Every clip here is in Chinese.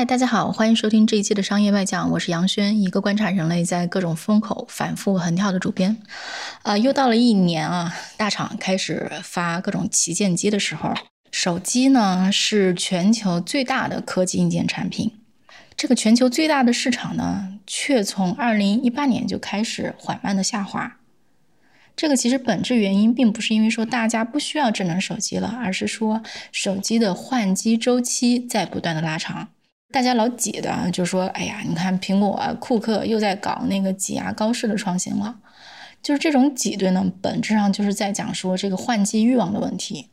嗨，大家好，欢迎收听这一期的商业外讲，我是杨轩，一个观察人类在各种风口反复横跳的主编。呃，又到了一年啊，大厂开始发各种旗舰机的时候，手机呢是全球最大的科技硬件产品，这个全球最大的市场呢，却从二零一八年就开始缓慢的下滑。这个其实本质原因并不是因为说大家不需要智能手机了，而是说手机的换机周期在不断的拉长。大家老挤的，就说：“哎呀，你看苹果、啊库克又在搞那个挤压高式的创新了。”就是这种挤兑呢，本质上就是在讲说这个换机欲望的问题。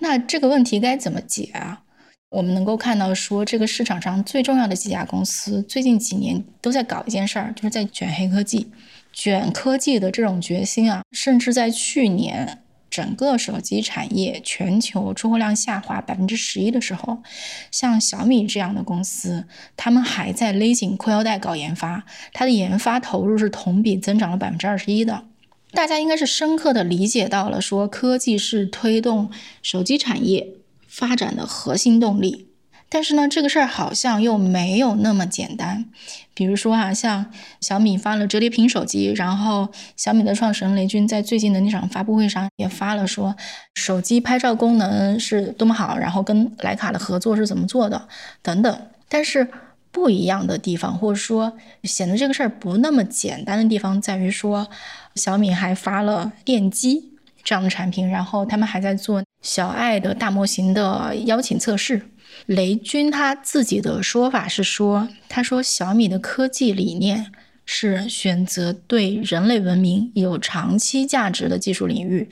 那这个问题该怎么解啊？我们能够看到说，这个市场上最重要的几家公司最近几年都在搞一件事儿，就是在卷黑科技、卷科技的这种决心啊，甚至在去年。整个手机产业全球出货量下滑百分之十一的时候，像小米这样的公司，他们还在勒紧裤腰带搞研发，它的研发投入是同比增长了百分之二十一的。大家应该是深刻的理解到了，说科技是推动手机产业发展的核心动力。但是呢，这个事儿好像又没有那么简单。比如说啊，像小米发了折叠屏手机，然后小米的创始人雷军在最近的那场发布会上也发了说，手机拍照功能是多么好，然后跟徕卡的合作是怎么做的等等。但是不一样的地方，或者说显得这个事儿不那么简单的地方，在于说小米还发了电机这样的产品，然后他们还在做小爱的大模型的邀请测试。雷军他自己的说法是说，他说小米的科技理念。是选择对人类文明有长期价值的技术领域，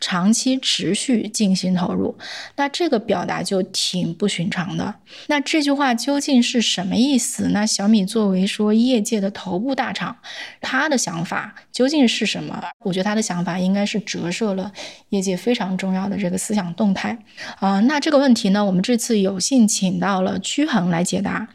长期持续进行投入。那这个表达就挺不寻常的。那这句话究竟是什么意思？那小米作为说业界的头部大厂，他的想法究竟是什么？我觉得他的想法应该是折射了业界非常重要的这个思想动态啊。那这个问题呢，我们这次有幸请到了曲恒来解答。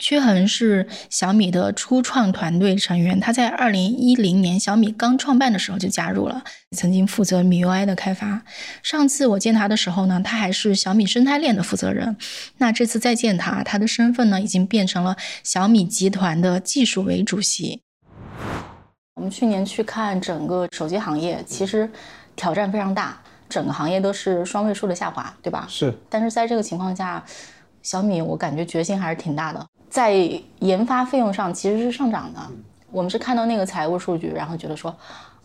屈恒是小米的初创团队成员，他在二零一零年小米刚创办的时候就加入了，曾经负责米 UI 的开发。上次我见他的时候呢，他还是小米生态链的负责人。那这次再见他，他的身份呢已经变成了小米集团的技术委主席。我们去年去看整个手机行业，其实挑战非常大，整个行业都是双位数的下滑，对吧？是。但是在这个情况下，小米我感觉决心还是挺大的。在研发费用上其实是上涨的，我们是看到那个财务数据，然后觉得说，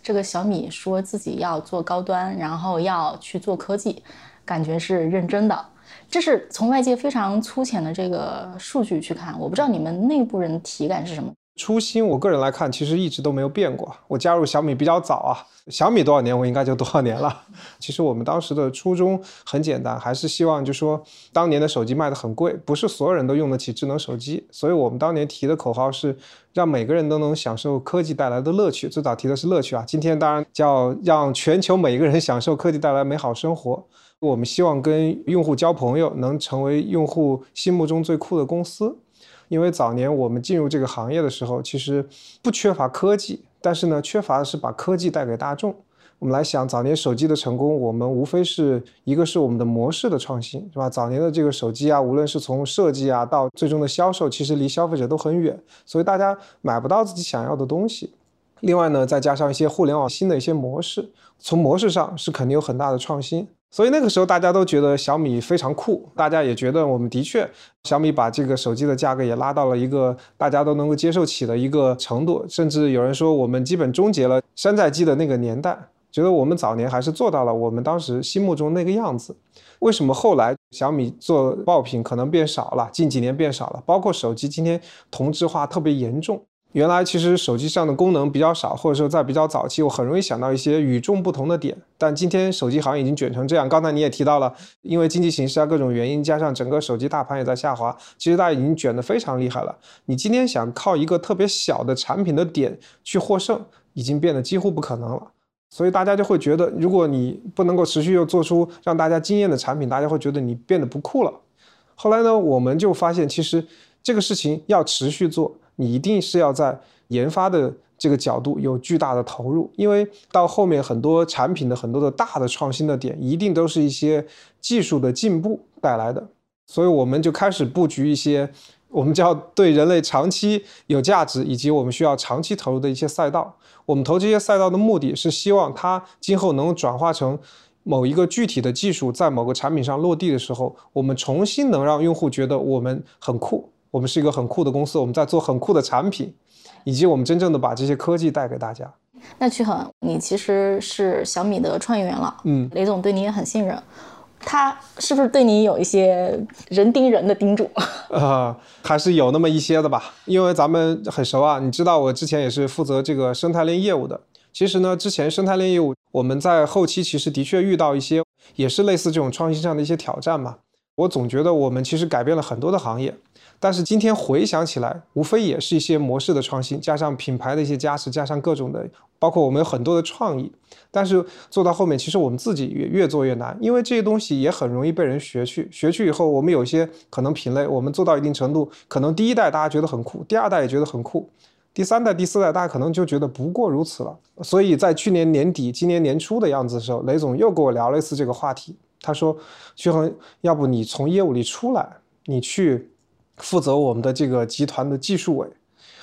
这个小米说自己要做高端，然后要去做科技，感觉是认真的。这是从外界非常粗浅的这个数据去看，我不知道你们内部人体感是什么。初心，我个人来看，其实一直都没有变过。我加入小米比较早啊，小米多少年，我应该就多少年了。其实我们当时的初衷很简单，还是希望就说，当年的手机卖的很贵，不是所有人都用得起智能手机，所以我们当年提的口号是让每个人都能享受科技带来的乐趣。最早提的是乐趣啊，今天当然叫让全球每一个人享受科技带来美好生活。我们希望跟用户交朋友，能成为用户心目中最酷的公司。因为早年我们进入这个行业的时候，其实不缺乏科技，但是呢，缺乏的是把科技带给大众。我们来想，早年手机的成功，我们无非是一个是我们的模式的创新，是吧？早年的这个手机啊，无论是从设计啊到最终的销售，其实离消费者都很远，所以大家买不到自己想要的东西。另外呢，再加上一些互联网新的一些模式，从模式上是肯定有很大的创新。所以那个时候大家都觉得小米非常酷，大家也觉得我们的确小米把这个手机的价格也拉到了一个大家都能够接受起的一个程度，甚至有人说我们基本终结了山寨机的那个年代，觉得我们早年还是做到了我们当时心目中那个样子。为什么后来小米做爆品可能变少了，近几年变少了，包括手机今天同质化特别严重。原来其实手机上的功能比较少，或者说在比较早期，我很容易想到一些与众不同的点。但今天手机行业已经卷成这样，刚才你也提到了，因为经济形势啊各种原因，加上整个手机大盘也在下滑，其实大家已经卷得非常厉害了。你今天想靠一个特别小的产品的点去获胜，已经变得几乎不可能了。所以大家就会觉得，如果你不能够持续又做出让大家惊艳的产品，大家会觉得你变得不酷了。后来呢，我们就发现，其实这个事情要持续做，你一定是要在研发的这个角度有巨大的投入，因为到后面很多产品的很多的大的创新的点，一定都是一些技术的进步带来的。所以我们就开始布局一些我们叫对人类长期有价值以及我们需要长期投入的一些赛道。我们投这些赛道的目的是希望它今后能转化成某一个具体的技术在某个产品上落地的时候，我们重新能让用户觉得我们很酷，我们是一个很酷的公司，我们在做很酷的产品，以及我们真正的把这些科技带给大家。那曲恒，你其实是小米的创业元老，嗯，雷总对你也很信任。他是不是对你有一些人盯人的叮嘱？呃，还是有那么一些的吧，因为咱们很熟啊。你知道我之前也是负责这个生态链业务的。其实呢，之前生态链业务我们在后期其实的确遇到一些也是类似这种创新上的一些挑战嘛。我总觉得我们其实改变了很多的行业。但是今天回想起来，无非也是一些模式的创新，加上品牌的一些加持，加上各种的，包括我们有很多的创意。但是做到后面，其实我们自己也越做越难，因为这些东西也很容易被人学去。学去以后，我们有些可能品类，我们做到一定程度，可能第一代大家觉得很酷，第二代也觉得很酷，第三代、第四代大家可能就觉得不过如此了。所以在去年年底、今年年初的样子的时候，雷总又跟我聊了一次这个话题。他说：“徐恒，要不你从业务里出来，你去。”负责我们的这个集团的技术委，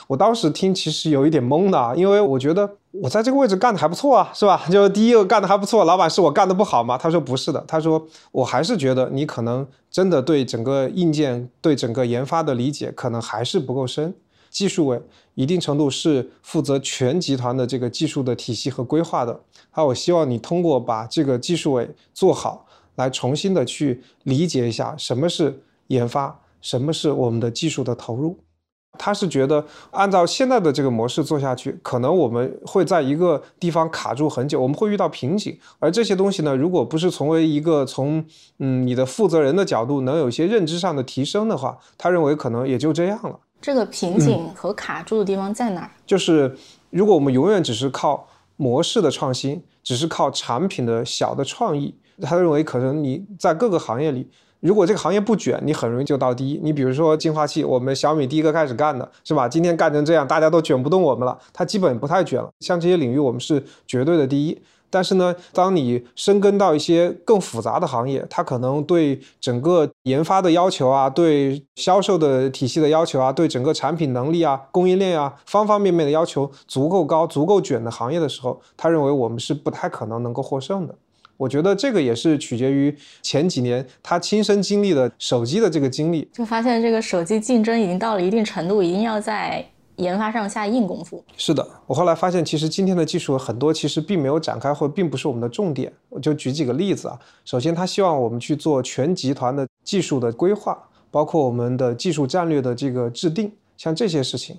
我当时听其实有一点懵的啊，因为我觉得我在这个位置干的还不错啊，是吧？就第一个干的还不错，老板是我干的不好吗？他说不是的，他说我还是觉得你可能真的对整个硬件、对整个研发的理解可能还是不够深。技术委一定程度是负责全集团的这个技术的体系和规划的，好，我希望你通过把这个技术委做好，来重新的去理解一下什么是研发。什么是我们的技术的投入？他是觉得按照现在的这个模式做下去，可能我们会在一个地方卡住很久，我们会遇到瓶颈。而这些东西呢，如果不是从为一个从嗯你的负责人的角度能有一些认知上的提升的话，他认为可能也就这样了。这个瓶颈和卡住的地方在哪儿？就是如果我们永远只是靠模式的创新，只是靠产品的小的创意，他认为可能你在各个行业里。如果这个行业不卷，你很容易就到第一。你比如说净化器，我们小米第一个开始干的是吧？今天干成这样，大家都卷不动我们了。它基本不太卷了。像这些领域，我们是绝对的第一。但是呢，当你深耕到一些更复杂的行业，它可能对整个研发的要求啊，对销售的体系的要求啊，对整个产品能力啊、供应链啊方方面面的要求足够高、足够卷的行业的时候，他认为我们是不太可能能够获胜的。我觉得这个也是取决于前几年他亲身经历的手机的这个经历，就发现这个手机竞争已经到了一定程度，一定要在研发上下硬功夫。是的，我后来发现，其实今天的技术很多其实并没有展开，或并不是我们的重点。我就举几个例子啊，首先他希望我们去做全集团的技术的规划，包括我们的技术战略的这个制定，像这些事情，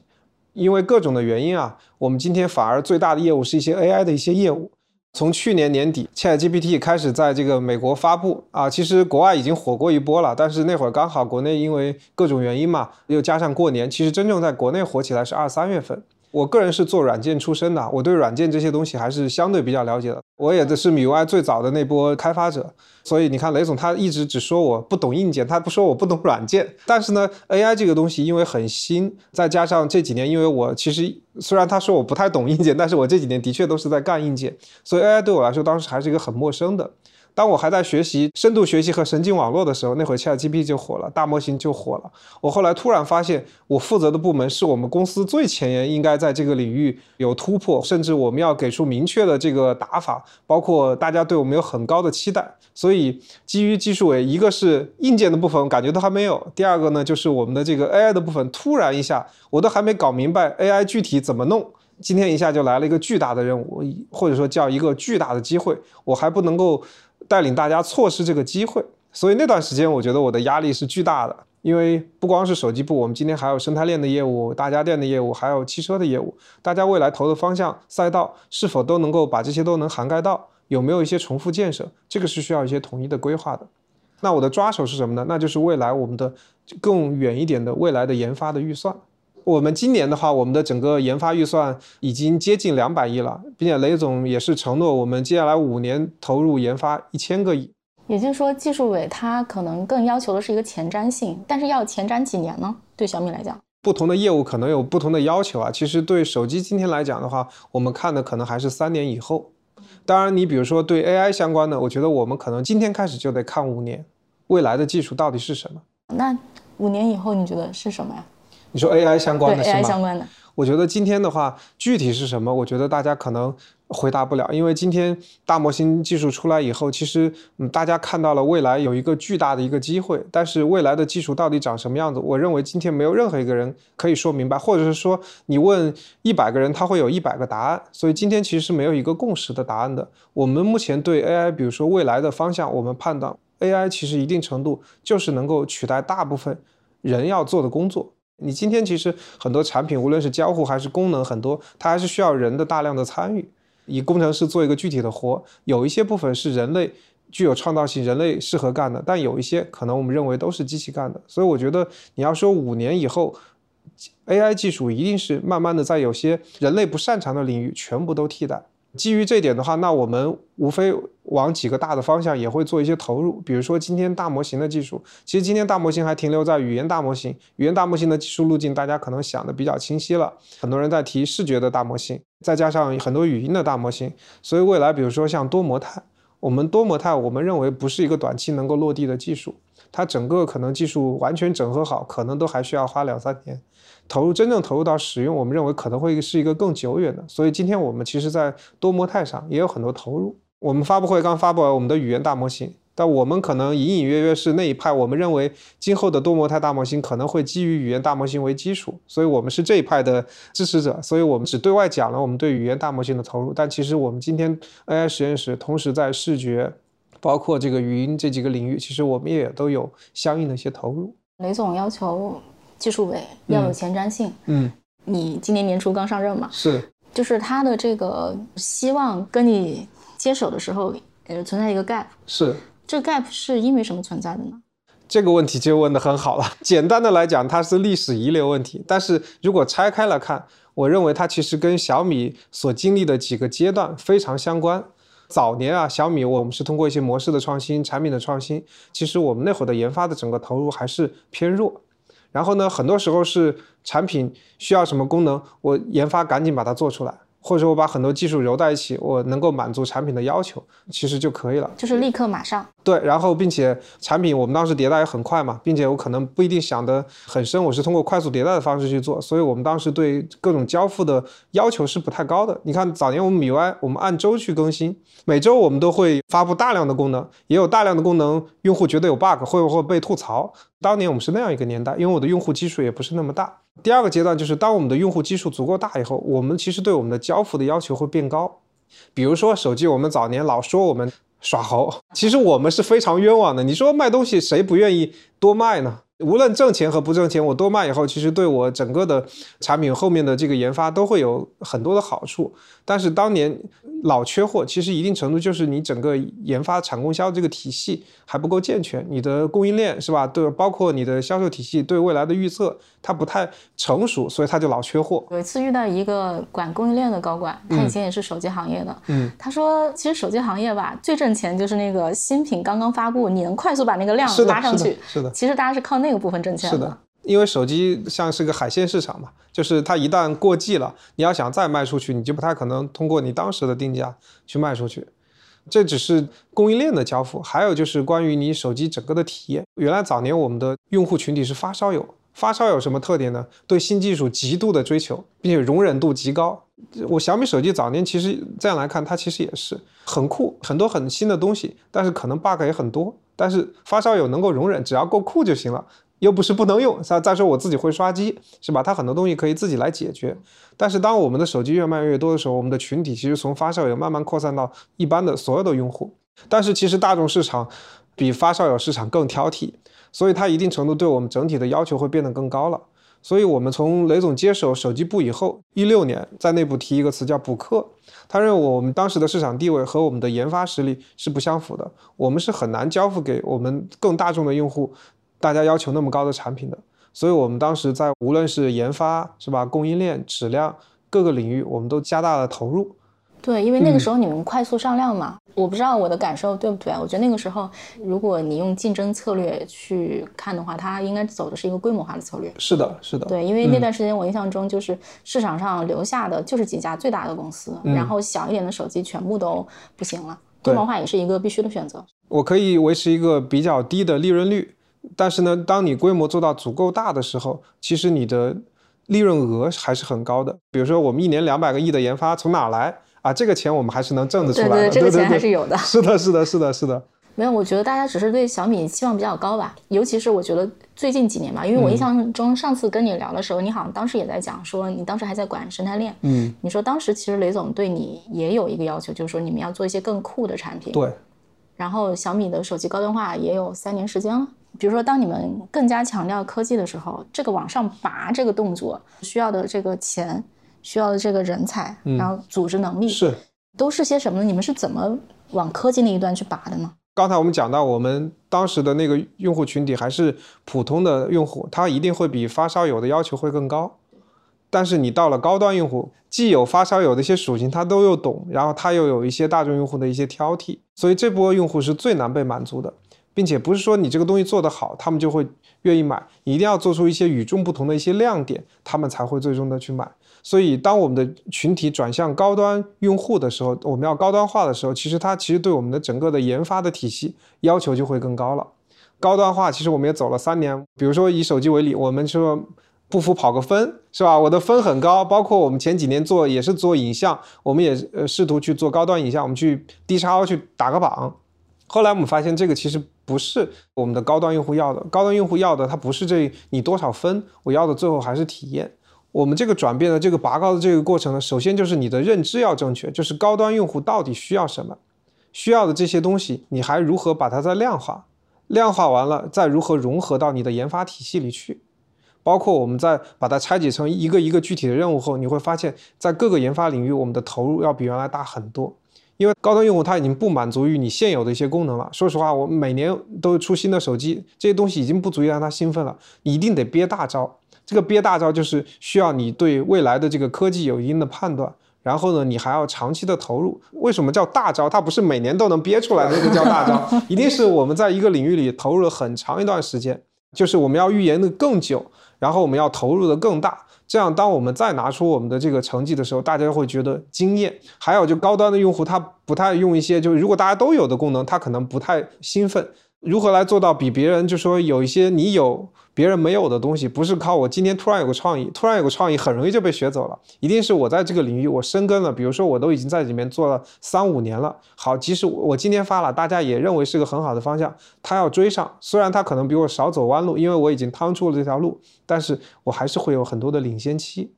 因为各种的原因啊，我们今天反而最大的业务是一些 AI 的一些业务。从去年年底，ChatGPT 开始在这个美国发布啊，其实国外已经火过一波了，但是那会儿刚好国内因为各种原因嘛，又加上过年，其实真正在国内火起来是二三月份。我个人是做软件出身的，我对软件这些东西还是相对比较了解的。我也的是米 UI 最早的那波开发者，所以你看雷总他一直只说我不懂硬件，他不说我不懂软件。但是呢，AI 这个东西因为很新，再加上这几年因为我其实虽然他说我不太懂硬件，但是我这几年的确都是在干硬件，所以 AI 对我来说当时还是一个很陌生的。当我还在学习深度学习和神经网络的时候，那会儿 ChatGPT 就火了，大模型就火了。我后来突然发现，我负责的部门是我们公司最前沿，应该在这个领域有突破，甚至我们要给出明确的这个打法，包括大家对我们有很高的期待。所以，基于技术委，一个是硬件的部分，感觉都还没有；第二个呢，就是我们的这个 AI 的部分，突然一下，我都还没搞明白 AI 具体怎么弄，今天一下就来了一个巨大的任务，或者说叫一个巨大的机会，我还不能够。带领大家错失这个机会，所以那段时间我觉得我的压力是巨大的，因为不光是手机部，我们今天还有生态链的业务、大家电的业务，还有汽车的业务，大家未来投的方向、赛道是否都能够把这些都能涵盖到？有没有一些重复建设？这个是需要一些统一的规划的。那我的抓手是什么呢？那就是未来我们的更远一点的未来的研发的预算。我们今年的话，我们的整个研发预算已经接近两百亿了，并且雷总也是承诺我们接下来五年投入研发一千个亿。也就是说，技术委它可能更要求的是一个前瞻性，但是要前瞻几年呢？对小米来讲，不同的业务可能有不同的要求啊。其实对手机今天来讲的话，我们看的可能还是三年以后。当然，你比如说对 AI 相关的，我觉得我们可能今天开始就得看五年，未来的技术到底是什么？那五年以后你觉得是什么呀？你说 AI 相关的是吗？AI 相关的。我觉得今天的话，具体是什么？我觉得大家可能回答不了，因为今天大模型技术出来以后，其实嗯，大家看到了未来有一个巨大的一个机会，但是未来的技术到底长什么样子？我认为今天没有任何一个人可以说明白，或者是说你问一百个人，他会有一百个答案。所以今天其实是没有一个共识的答案的。我们目前对 AI，比如说未来的方向，我们判断 AI 其实一定程度就是能够取代大部分人要做的工作。你今天其实很多产品，无论是交互还是功能，很多它还是需要人的大量的参与。以工程师做一个具体的活，有一些部分是人类具有创造性、人类适合干的，但有一些可能我们认为都是机器干的。所以我觉得你要说五年以后，AI 技术一定是慢慢的在有些人类不擅长的领域全部都替代。基于这点的话，那我们无非往几个大的方向也会做一些投入。比如说今天大模型的技术，其实今天大模型还停留在语言大模型，语言大模型的技术路径大家可能想的比较清晰了。很多人在提视觉的大模型，再加上很多语音的大模型，所以未来比如说像多模态，我们多模态我们认为不是一个短期能够落地的技术，它整个可能技术完全整合好，可能都还需要花两三年。投入真正投入到使用，我们认为可能会是一个更久远的。所以今天我们其实，在多模态上也有很多投入。我们发布会刚发布完我们的语言大模型，但我们可能隐隐约约是那一派。我们认为今后的多模态大模型可能会基于语言大模型为基础，所以我们是这一派的支持者。所以我们只对外讲了我们对语言大模型的投入，但其实我们今天 AI 实验室同时在视觉，包括这个语音这几个领域，其实我们也都有相应的一些投入。雷总要求。技术委要有前瞻性。嗯，你今年年初刚上任嘛？是，就是他的这个希望跟你接手的时候，呃，存在一个 gap。是，这个 gap 是因为什么存在的呢？这个问题就问的很好了。简单的来讲，它是历史遗留问题。但是如果拆开来看，我认为它其实跟小米所经历的几个阶段非常相关。早年啊，小米我们是通过一些模式的创新、产品的创新，其实我们那会儿的研发的整个投入还是偏弱。然后呢，很多时候是产品需要什么功能，我研发赶紧把它做出来。或者说我把很多技术揉在一起，我能够满足产品的要求，其实就可以了。就是立刻马上对，然后并且产品我们当时迭代也很快嘛，并且我可能不一定想得很深，我是通过快速迭代的方式去做，所以我们当时对各种交付的要求是不太高的。你看早年我们米 Y 我们按周去更新，每周我们都会发布大量的功能，也有大量的功能用户觉得有 bug 会不会被吐槽。当年我们是那样一个年代，因为我的用户基数也不是那么大。第二个阶段就是当我们的用户基数足够大以后，我们其实对我们的交付的要求会变高。比如说手机，我们早年老说我们耍猴，其实我们是非常冤枉的。你说卖东西谁不愿意多卖呢？无论挣钱和不挣钱，我多卖以后，其实对我整个的产品后面的这个研发都会有很多的好处。但是当年老缺货，其实一定程度就是你整个研发产供销这个体系还不够健全，你的供应链是吧？对，包括你的销售体系对未来的预测，它不太成熟，所以它就老缺货。有一次遇到一个管供应链的高管，他以前也是手机行业的，嗯，他说其实手机行业吧，最挣钱就是那个新品刚刚发布，你能快速把那个量拉上去，是的，其实大家是靠那个部分挣钱。是的。因为手机像是个海鲜市场嘛，就是它一旦过季了，你要想再卖出去，你就不太可能通过你当时的定价去卖出去。这只是供应链的交付，还有就是关于你手机整个的体验。原来早年我们的用户群体是发烧友，发烧友什么特点呢？对新技术极度的追求，并且容忍度极高。我小米手机早年其实这样来看，它其实也是很酷，很多很新的东西，但是可能 bug 也很多。但是发烧友能够容忍，只要够酷就行了。又不是不能用，再再说我自己会刷机，是吧？它很多东西可以自己来解决。但是当我们的手机越卖越多的时候，我们的群体其实从发烧友慢慢扩散到一般的所有的用户。但是其实大众市场比发烧友市场更挑剔，所以它一定程度对我们整体的要求会变得更高了。所以我们从雷总接手手机部以后，一六年在内部提一个词叫补课，他认为我们当时的市场地位和我们的研发实力是不相符的，我们是很难交付给我们更大众的用户。大家要求那么高的产品的，所以我们当时在无论是研发是吧，供应链、质量各个领域，我们都加大了投入。对，因为那个时候你们快速上量嘛，我不知道我的感受对不对。我觉得那个时候，如果你用竞争策略去看的话，它应该走的是一个规模化的策略。是的，是的。对，因为那段时间我印象中就是市场上留下的就是几家最大的公司，然后小一点的手机全部都不行了。规模化也是一个必须的选择。我可以维持一个比较低的利润率，但是呢，当你规模做到足够大的时候，其实你的利润额还是很高的。比如说，我们一年两百个亿的研发从哪来？啊，这个钱我们还是能挣得出来的，对对，这个钱还是有的。是的，是的，是的，是的。没有，我觉得大家只是对小米期望比较高吧，尤其是我觉得最近几年吧，因为我印象中上次跟你聊的时候，你好像当时也在讲说，你当时还在管生态链。嗯，你说当时其实雷总对你也有一个要求，就是说你们要做一些更酷的产品。对。然后小米的手机高端化也有三年时间了。比如说，当你们更加强调科技的时候，这个往上拔这个动作需要的这个钱，需要的这个人才，然后组织能力是。都是些什么呢？你们是怎么往科技那一端去拔的呢？刚才我们讲到，我们当时的那个用户群体还是普通的用户，他一定会比发烧友的要求会更高。但是你到了高端用户，既有发烧友的一些属性，他都又懂，然后他又有一些大众用户的一些挑剔，所以这波用户是最难被满足的，并且不是说你这个东西做得好，他们就会愿意买，你一定要做出一些与众不同的一些亮点，他们才会最终的去买。所以，当我们的群体转向高端用户的时候，我们要高端化的时候，其实它其实对我们的整个的研发的体系要求就会更高了。高端化其实我们也走了三年，比如说以手机为例，我们说不服跑个分是吧？我的分很高，包括我们前几年做也是做影像，我们也呃试图去做高端影像，我们去 D 叉 O 去打个榜。后来我们发现这个其实不是我们的高端用户要的，高端用户要的它不是这你多少分，我要的最后还是体验。我们这个转变的这个拔高的这个过程呢，首先就是你的认知要正确，就是高端用户到底需要什么，需要的这些东西，你还如何把它再量化，量化完了再如何融合到你的研发体系里去，包括我们在把它拆解成一个一个具体的任务后，你会发现在各个研发领域我们的投入要比原来大很多，因为高端用户他已经不满足于你现有的一些功能了。说实话，我们每年都出新的手机，这些东西已经不足以让他兴奋了，你一定得憋大招。这个憋大招就是需要你对未来的这个科技有一定的判断，然后呢，你还要长期的投入。为什么叫大招？它不是每年都能憋出来的，那个叫大招，一定是我们在一个领域里投入了很长一段时间，就是我们要预言的更久，然后我们要投入的更大。这样，当我们再拿出我们的这个成绩的时候，大家会觉得惊艳。还有，就高端的用户他不太用一些，就是如果大家都有的功能，他可能不太兴奋。如何来做到比别人，就说有一些你有。别人没有的东西，不是靠我今天突然有个创意，突然有个创意很容易就被学走了。一定是我在这个领域我深耕了，比如说我都已经在里面做了三五年了。好，即使我今天发了，大家也认为是个很好的方向，他要追上，虽然他可能比我少走弯路，因为我已经趟出了这条路，但是我还是会有很多的领先期。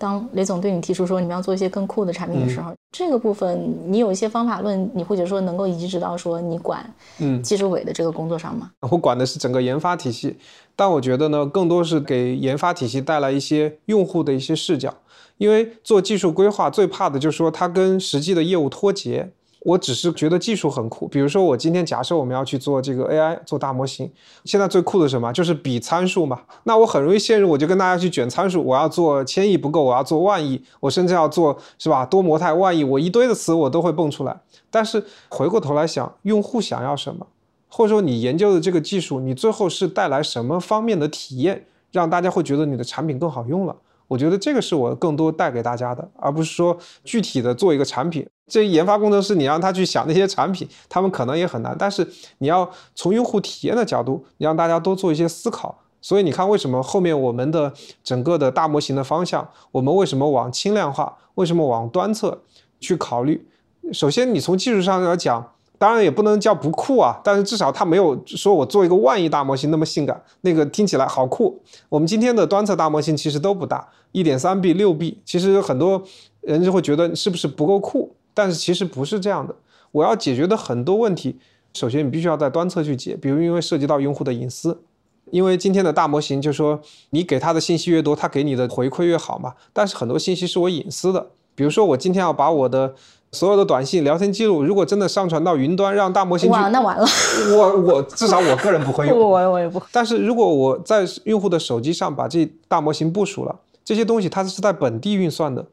当雷总对你提出说你们要做一些更酷的产品的时候，这个部分你有一些方法论，你会觉得说能够移植到说你管嗯技术委的这个工作上吗？我管的是整个研发体系，但我觉得呢，更多是给研发体系带来一些用户的一些视角，因为做技术规划最怕的就是说它跟实际的业务脱节。我只是觉得技术很酷，比如说我今天假设我们要去做这个 AI 做大模型，现在最酷的什么？就是比参数嘛。那我很容易陷入，我就跟大家去卷参数。我要做千亿不够，我要做万亿，我甚至要做是吧？多模态万亿，我一堆的词我都会蹦出来。但是回过头来想，用户想要什么，或者说你研究的这个技术，你最后是带来什么方面的体验，让大家会觉得你的产品更好用了？我觉得这个是我更多带给大家的，而不是说具体的做一个产品。这研发工程师，你让他去想那些产品，他们可能也很难。但是你要从用户体验的角度，你让大家多做一些思考。所以你看，为什么后面我们的整个的大模型的方向，我们为什么往轻量化，为什么往端侧去考虑？首先，你从技术上来讲。当然也不能叫不酷啊，但是至少它没有说我做一个万亿大模型那么性感，那个听起来好酷。我们今天的端侧大模型其实都不大，一点三 B、六 B，其实很多人就会觉得是不是不够酷，但是其实不是这样的。我要解决的很多问题，首先你必须要在端侧去解，比如因为涉及到用户的隐私，因为今天的大模型就说你给他的信息越多，他给你的回馈越好嘛。但是很多信息是我隐私的，比如说我今天要把我的所有的短信、聊天记录，如果真的上传到云端，让大模型去，哇，那完了。我我至少我个人不会用，我我也不。但是如果我在用户的手机上把这大模型部署了，这些东西它是在本地运算的，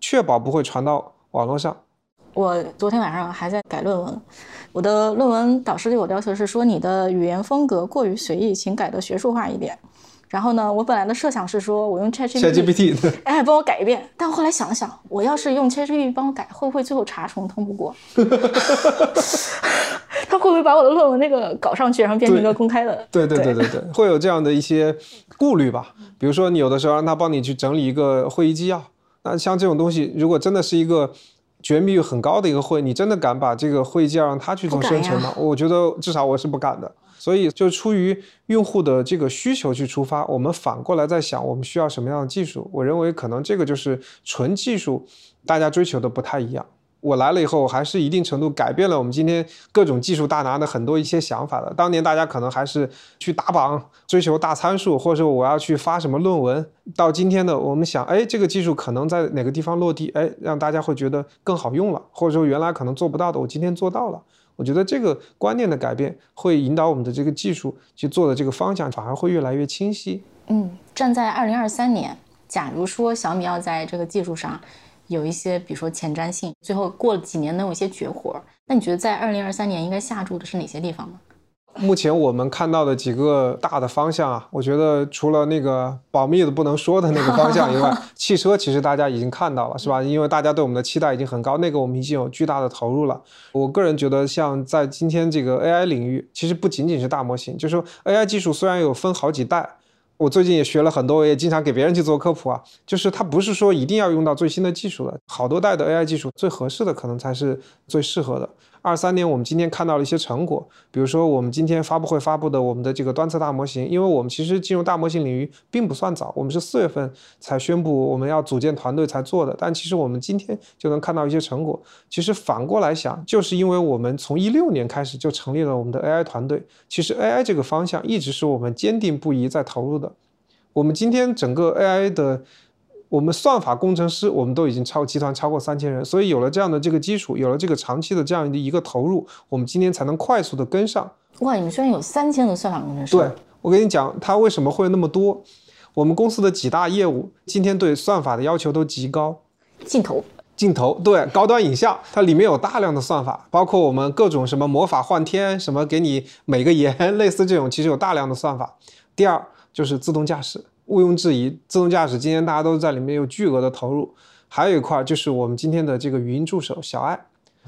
确保不会传到网络上。我昨天晚上还在改论文，我的论文导师对我的要求是说，你的语言风格过于随意，请改得学术化一点。然后呢，我本来的设想是说我用 ChatGPT，哎，帮我改一遍。但后来想了想，我要是用 ChatGPT 帮我改，会不会最后查重通不过？他会不会把我的论文那个搞上去，然后变成一个公开的？对对对对对，会有这样的一些顾虑吧。比如说，你有的时候让他帮你去整理一个会议纪要，那像这种东西，如果真的是一个。绝密率很高的一个会，你真的敢把这个会议纪要让他去做生成吗？我觉得至少我是不敢的。所以就出于用户的这个需求去出发，我们反过来在想，我们需要什么样的技术？我认为可能这个就是纯技术，大家追求的不太一样。我来了以后，还是一定程度改变了我们今天各种技术大拿的很多一些想法的。当年大家可能还是去打榜、追求大参数，或者说我要去发什么论文。到今天的我们想，哎，这个技术可能在哪个地方落地，哎，让大家会觉得更好用了，或者说原来可能做不到的，我今天做到了。我觉得这个观念的改变，会引导我们的这个技术去做的这个方向，反而会越来越清晰。嗯，站在二零二三年，假如说小米要在这个技术上。有一些，比如说前瞻性，最后过了几年能有一些绝活。那你觉得在二零二三年应该下注的是哪些地方呢？目前我们看到的几个大的方向啊，我觉得除了那个保密的不能说的那个方向以外，汽车其实大家已经看到了，是吧？因为大家对我们的期待已经很高，那个我们已经有巨大的投入了。我个人觉得，像在今天这个 AI 领域，其实不仅仅是大模型，就是说 AI 技术虽然有分好几代。我最近也学了很多，我也经常给别人去做科普啊。就是它不是说一定要用到最新的技术的，好多代的 AI 技术最合适的可能才是最适合的。二三年，我们今天看到了一些成果，比如说我们今天发布会发布的我们的这个端侧大模型，因为我们其实进入大模型领域并不算早，我们是四月份才宣布我们要组建团队才做的，但其实我们今天就能看到一些成果。其实反过来想，就是因为我们从一六年开始就成立了我们的 AI 团队，其实 AI 这个方向一直是我们坚定不移在投入的。我们今天整个 AI 的。我们算法工程师，我们都已经超集团超过三千人，所以有了这样的这个基础，有了这个长期的这样的一个投入，我们今天才能快速的跟上。哇，你们居然有三千个算法工程师？对，我跟你讲，他为什么会那么多？我们公司的几大业务今天对算法的要求都极高。镜头，镜头，对，高端影像，它里面有大量的算法，包括我们各种什么魔法幻天，什么给你美个颜，类似这种，其实有大量的算法。第二就是自动驾驶。毋庸置疑，自动驾驶今天大家都在里面有巨额的投入。还有一块就是我们今天的这个语音助手小爱，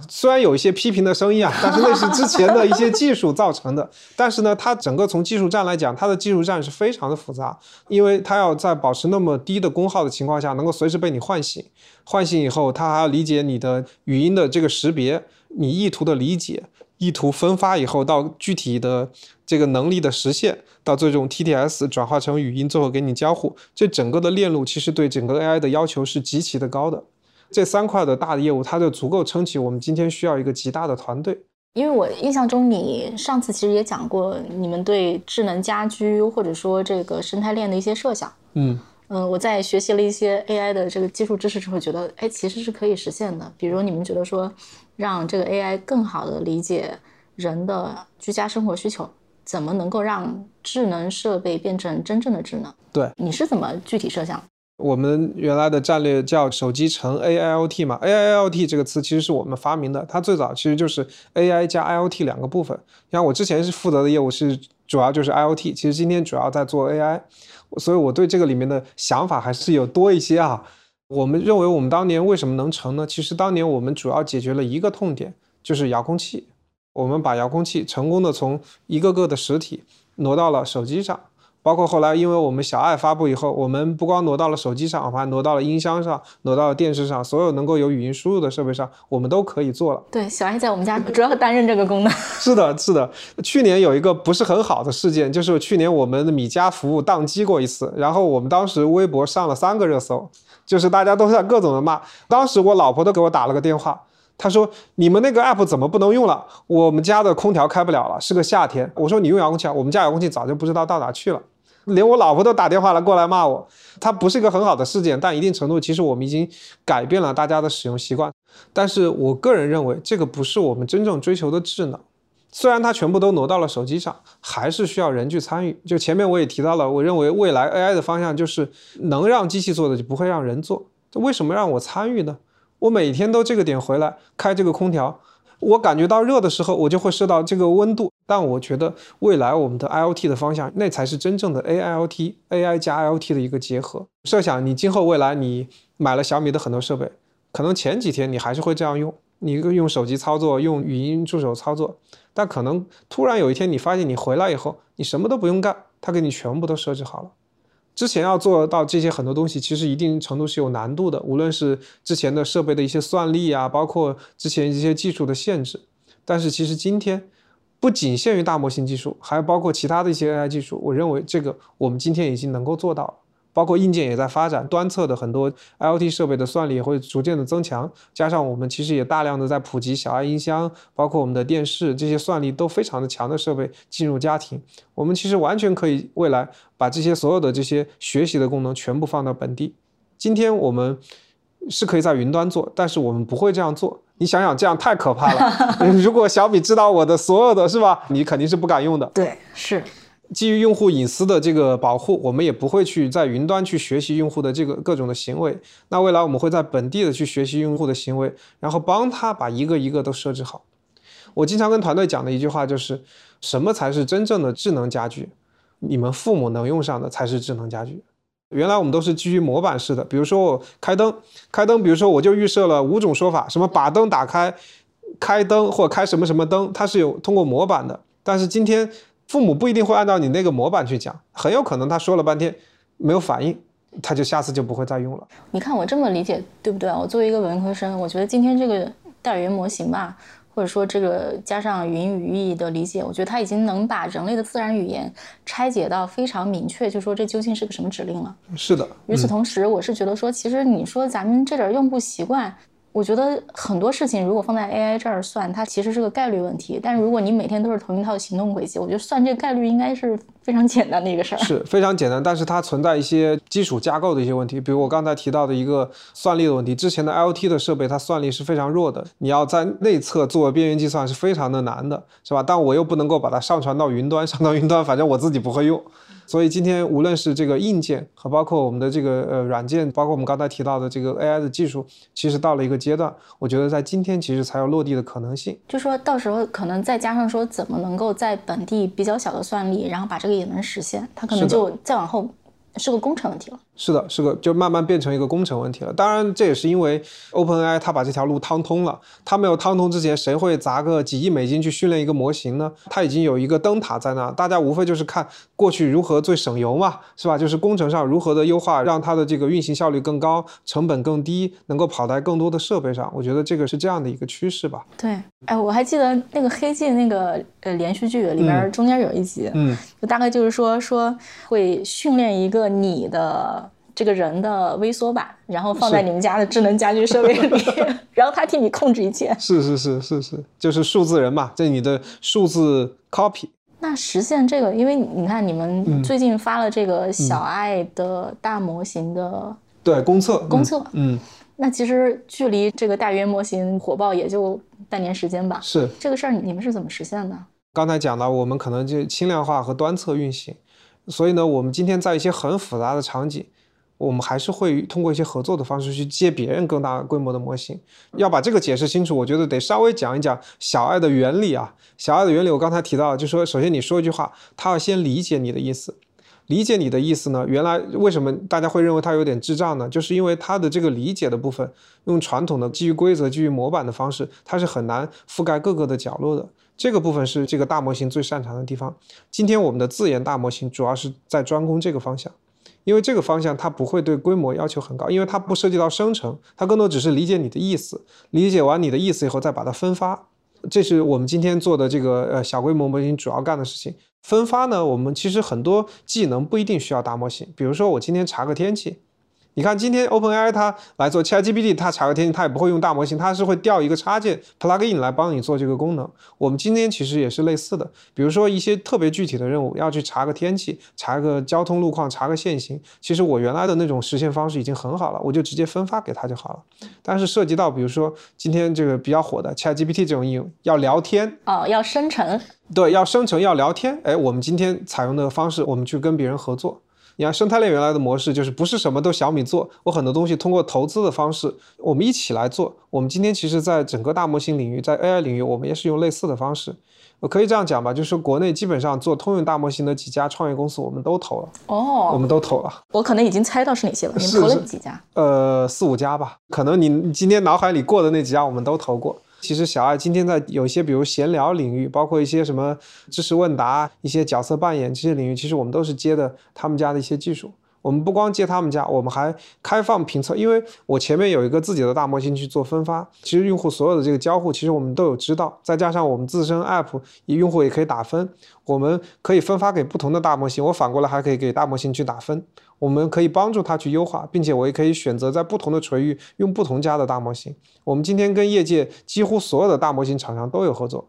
虽然有一些批评的声音啊，但是那是之前的一些技术造成的。但是呢，它整个从技术站来讲，它的技术站是非常的复杂，因为它要在保持那么低的功耗的情况下，能够随时被你唤醒。唤醒以后，它还要理解你的语音的这个识别，你意图的理解。意图分发以后，到具体的这个能力的实现，到最终 TTS 转化成语音，最后给你交互，这整个的链路其实对整个 AI 的要求是极其的高的。这三块的大的业务，它就足够撑起我们今天需要一个极大的团队。因为我印象中，你上次其实也讲过，你们对智能家居或者说这个生态链的一些设想。嗯。嗯，我在学习了一些 AI 的这个技术知识之后，觉得哎，其实是可以实现的。比如你们觉得说，让这个 AI 更好的理解人的居家生活需求，怎么能够让智能设备变成真正的智能？对，你是怎么具体设想？我们原来的战略叫手机成 AIoT 嘛，AIoT 这个词其实是我们发明的，它最早其实就是 AI 加 IoT 两个部分。像我之前是负责的业务是主要就是 IoT，其实今天主要在做 AI。所以，我对这个里面的想法还是有多一些啊。我们认为，我们当年为什么能成呢？其实当年我们主要解决了一个痛点，就是遥控器。我们把遥控器成功的从一个个的实体挪到了手机上。包括后来，因为我们小爱发布以后，我们不光挪到了手机上，还挪到了音箱上，挪到了电视上，所有能够有语音输入的设备上，我们都可以做了。对，小爱在我们家主要担任这个功能。是的，是的。去年有一个不是很好的事件，就是去年我们的米家服务宕机过一次，然后我们当时微博上了三个热搜，就是大家都在各种的骂。当时我老婆都给我打了个电话，她说：“你们那个 app 怎么不能用了？我们家的空调开不了了，是个夏天。”我说：“你用遥控器啊？我们家遥控器早就不知道到哪去了。”连我老婆都打电话来过来骂我，它不是一个很好的事件，但一定程度其实我们已经改变了大家的使用习惯。但是我个人认为，这个不是我们真正追求的智能。虽然它全部都挪到了手机上，还是需要人去参与。就前面我也提到了，我认为未来 AI 的方向就是能让机器做的，就不会让人做。这为什么让我参与呢？我每天都这个点回来开这个空调，我感觉到热的时候，我就会设到这个温度。但我觉得未来我们的 IoT 的方向，那才是真正的 AIoT，AI 加 IoT 的一个结合。设想你今后未来你买了小米的很多设备，可能前几天你还是会这样用，你用手机操作，用语音助手操作。但可能突然有一天，你发现你回来以后，你什么都不用干，它给你全部都设置好了。之前要做到这些很多东西，其实一定程度是有难度的，无论是之前的设备的一些算力啊，包括之前一些技术的限制。但是其实今天不仅限于大模型技术，还包括其他的一些 AI 技术，我认为这个我们今天已经能够做到了。包括硬件也在发展，端侧的很多 IoT 设备的算力也会逐渐的增强，加上我们其实也大量的在普及小爱音箱，包括我们的电视这些算力都非常的强的设备进入家庭，我们其实完全可以未来把这些所有的这些学习的功能全部放到本地。今天我们是可以在云端做，但是我们不会这样做。你想想，这样太可怕了。如果小米知道我的所有的是吧，你肯定是不敢用的。对，是。基于用户隐私的这个保护，我们也不会去在云端去学习用户的这个各种的行为。那未来我们会在本地的去学习用户的行为，然后帮他把一个一个都设置好。我经常跟团队讲的一句话就是：什么才是真正的智能家居？你们父母能用上的才是智能家居。原来我们都是基于模板式的，比如说我开灯，开灯，比如说我就预设了五种说法，什么把灯打开、开灯或开什么什么灯，它是有通过模板的。但是今天。父母不一定会按照你那个模板去讲，很有可能他说了半天没有反应，他就下次就不会再用了。你看我这么理解对不对我作为一个文科生，我觉得今天这个大语言模型吧，或者说这个加上语音语义的理解，我觉得它已经能把人类的自然语言拆解到非常明确，就说这究竟是个什么指令了。是的。与此同时，我是觉得说，其实你说咱们这点用户习惯。我觉得很多事情如果放在 AI 这儿算，它其实是个概率问题。但是如果你每天都是同一套行动轨迹，我觉得算这个概率应该是非常简单的一个事儿。是非常简单，但是它存在一些基础架构的一些问题，比如我刚才提到的一个算力的问题。之前的 IoT 的设备它算力是非常弱的，你要在内侧做边缘计算是非常的难的，是吧？但我又不能够把它上传到云端，上到云端反正我自己不会用。所以今天无论是这个硬件和包括我们的这个呃软件，包括我们刚才提到的这个 AI 的技术，其实到了一个阶段，我觉得在今天其实才有落地的可能性。就说到时候可能再加上说怎么能够在本地比较小的算力，然后把这个也能实现，它可能就再往后。是个工程问题了，是的，是个就慢慢变成一个工程问题了。当然，这也是因为 OpenAI 它把这条路趟通了。它没有趟通之前，谁会砸个几亿美金去训练一个模型呢？它已经有一个灯塔在那，大家无非就是看过去如何最省油嘛，是吧？就是工程上如何的优化，让它的这个运行效率更高，成本更低，能够跑在更多的设备上。我觉得这个是这样的一个趋势吧。对，哎，我还记得那个黑镜那个呃连续剧里边中间有一集，嗯，就大概就是说说会训练一个。你的这个人的微缩版，然后放在你们家的智能家居设备里，然后他替你控制一切。是是是是是，就是数字人嘛，这你的数字 copy。那实现这个，因为你看你们最近发了这个小爱的大模型的对公测公测，嗯，那其实距离这个大语言模型火爆也就半年时间吧。是这个事儿，你们是怎么实现的？刚才讲到，我们可能就轻量化和端侧运行。所以呢，我们今天在一些很复杂的场景，我们还是会通过一些合作的方式去接别人更大规模的模型。要把这个解释清楚，我觉得得稍微讲一讲小爱的原理啊。小爱的原理，我刚才提到，就说首先你说一句话，他要先理解你的意思。理解你的意思呢，原来为什么大家会认为他有点智障呢？就是因为他的这个理解的部分，用传统的基于规则、基于模板的方式，它是很难覆盖各个的角落的。这个部分是这个大模型最擅长的地方。今天我们的自研大模型主要是在专攻这个方向，因为这个方向它不会对规模要求很高，因为它不涉及到生成，它更多只是理解你的意思，理解完你的意思以后再把它分发。这是我们今天做的这个呃小规模模型主要干的事情。分发呢，我们其实很多技能不一定需要大模型，比如说我今天查个天气。你看，今天 OpenAI 它来做 ChatGPT，它查个天气，它也不会用大模型，它是会调一个插件 plugin 来帮你做这个功能。我们今天其实也是类似的，比如说一些特别具体的任务，要去查个天气，查个交通路况，查个限行，其实我原来的那种实现方式已经很好了，我就直接分发给他就好了。但是涉及到比如说今天这个比较火的 ChatGPT 这种应用，要聊天哦，要生成，对，要生成要聊天，哎，我们今天采用的方式，我们去跟别人合作。你看生态链原来的模式就是不是什么都小米做，我很多东西通过投资的方式，我们一起来做。我们今天其实在整个大模型领域，在 AI 领域，我们也是用类似的方式。我可以这样讲吧，就是国内基本上做通用大模型的几家创业公司，我们都投了。哦，我们都投了。我可能已经猜到是哪些了。你投了几家？呃，四五家吧。可能你今天脑海里过的那几家，我们都投过。其实小爱今天在有一些，比如闲聊领域，包括一些什么知识问答、一些角色扮演这些领域，其实我们都是接的他们家的一些技术。我们不光接他们家，我们还开放评测，因为我前面有一个自己的大模型去做分发。其实用户所有的这个交互，其实我们都有知道，再加上我们自身 app，用户也可以打分，我们可以分发给不同的大模型，我反过来还可以给大模型去打分。我们可以帮助他去优化，并且我也可以选择在不同的垂域用不同家的大模型。我们今天跟业界几乎所有的大模型厂商都有合作，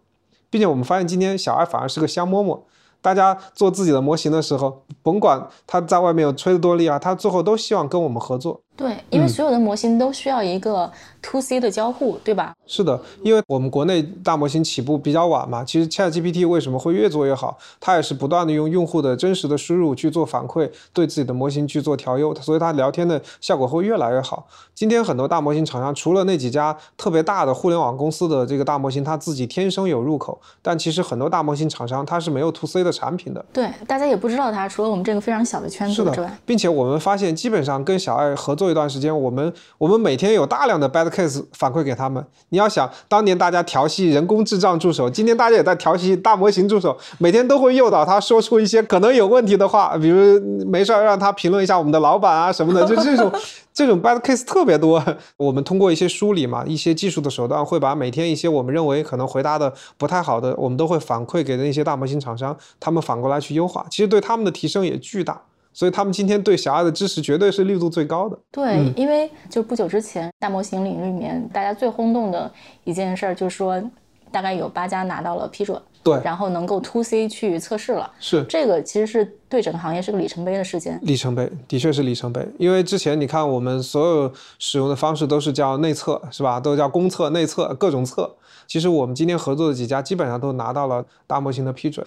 并且我们发现今天小爱反而是个香馍馍。大家做自己的模型的时候，甭管他在外面有吹得多厉害，他最后都希望跟我们合作。对，因为所有的模型都需要一个 to C 的交互，对吧？是的，因为我们国内大模型起步比较晚嘛。其实 ChatGPT 为什么会越做越好？它也是不断的用用户的真实的输入去做反馈，对自己的模型去做调优，所以它聊天的效果会越来越好。今天很多大模型厂商，除了那几家特别大的互联网公司的这个大模型，它自己天生有入口，但其实很多大模型厂商它是没有 to C 的产品的。对，大家也不知道它，除了我们这个非常小的圈子之外，并且我们发现，基本上跟小爱合作。这段时间，我们我们每天有大量的 bad case 反馈给他们。你要想，当年大家调戏人工智障助手，今天大家也在调戏大模型助手，每天都会诱导他说出一些可能有问题的话，比如没事让他评论一下我们的老板啊什么的，就这种这种 bad case 特别多。我们通过一些梳理嘛，一些技术的手段，会把每天一些我们认为可能回答的不太好的，我们都会反馈给那些大模型厂商，他们反过来去优化，其实对他们的提升也巨大。所以他们今天对小爱的支持绝对是力度最高的。对，因为就不久之前，大模型领域里面大家最轰动的一件事儿，就是说大概有八家拿到了批准，对，然后能够 to C 去测试了。是这个其实是对整个行业是个里程碑的事件。里程碑的确是里程碑，因为之前你看我们所有使用的方式都是叫内测，是吧？都叫公测、内测各种测。其实我们今天合作的几家基本上都拿到了大模型的批准。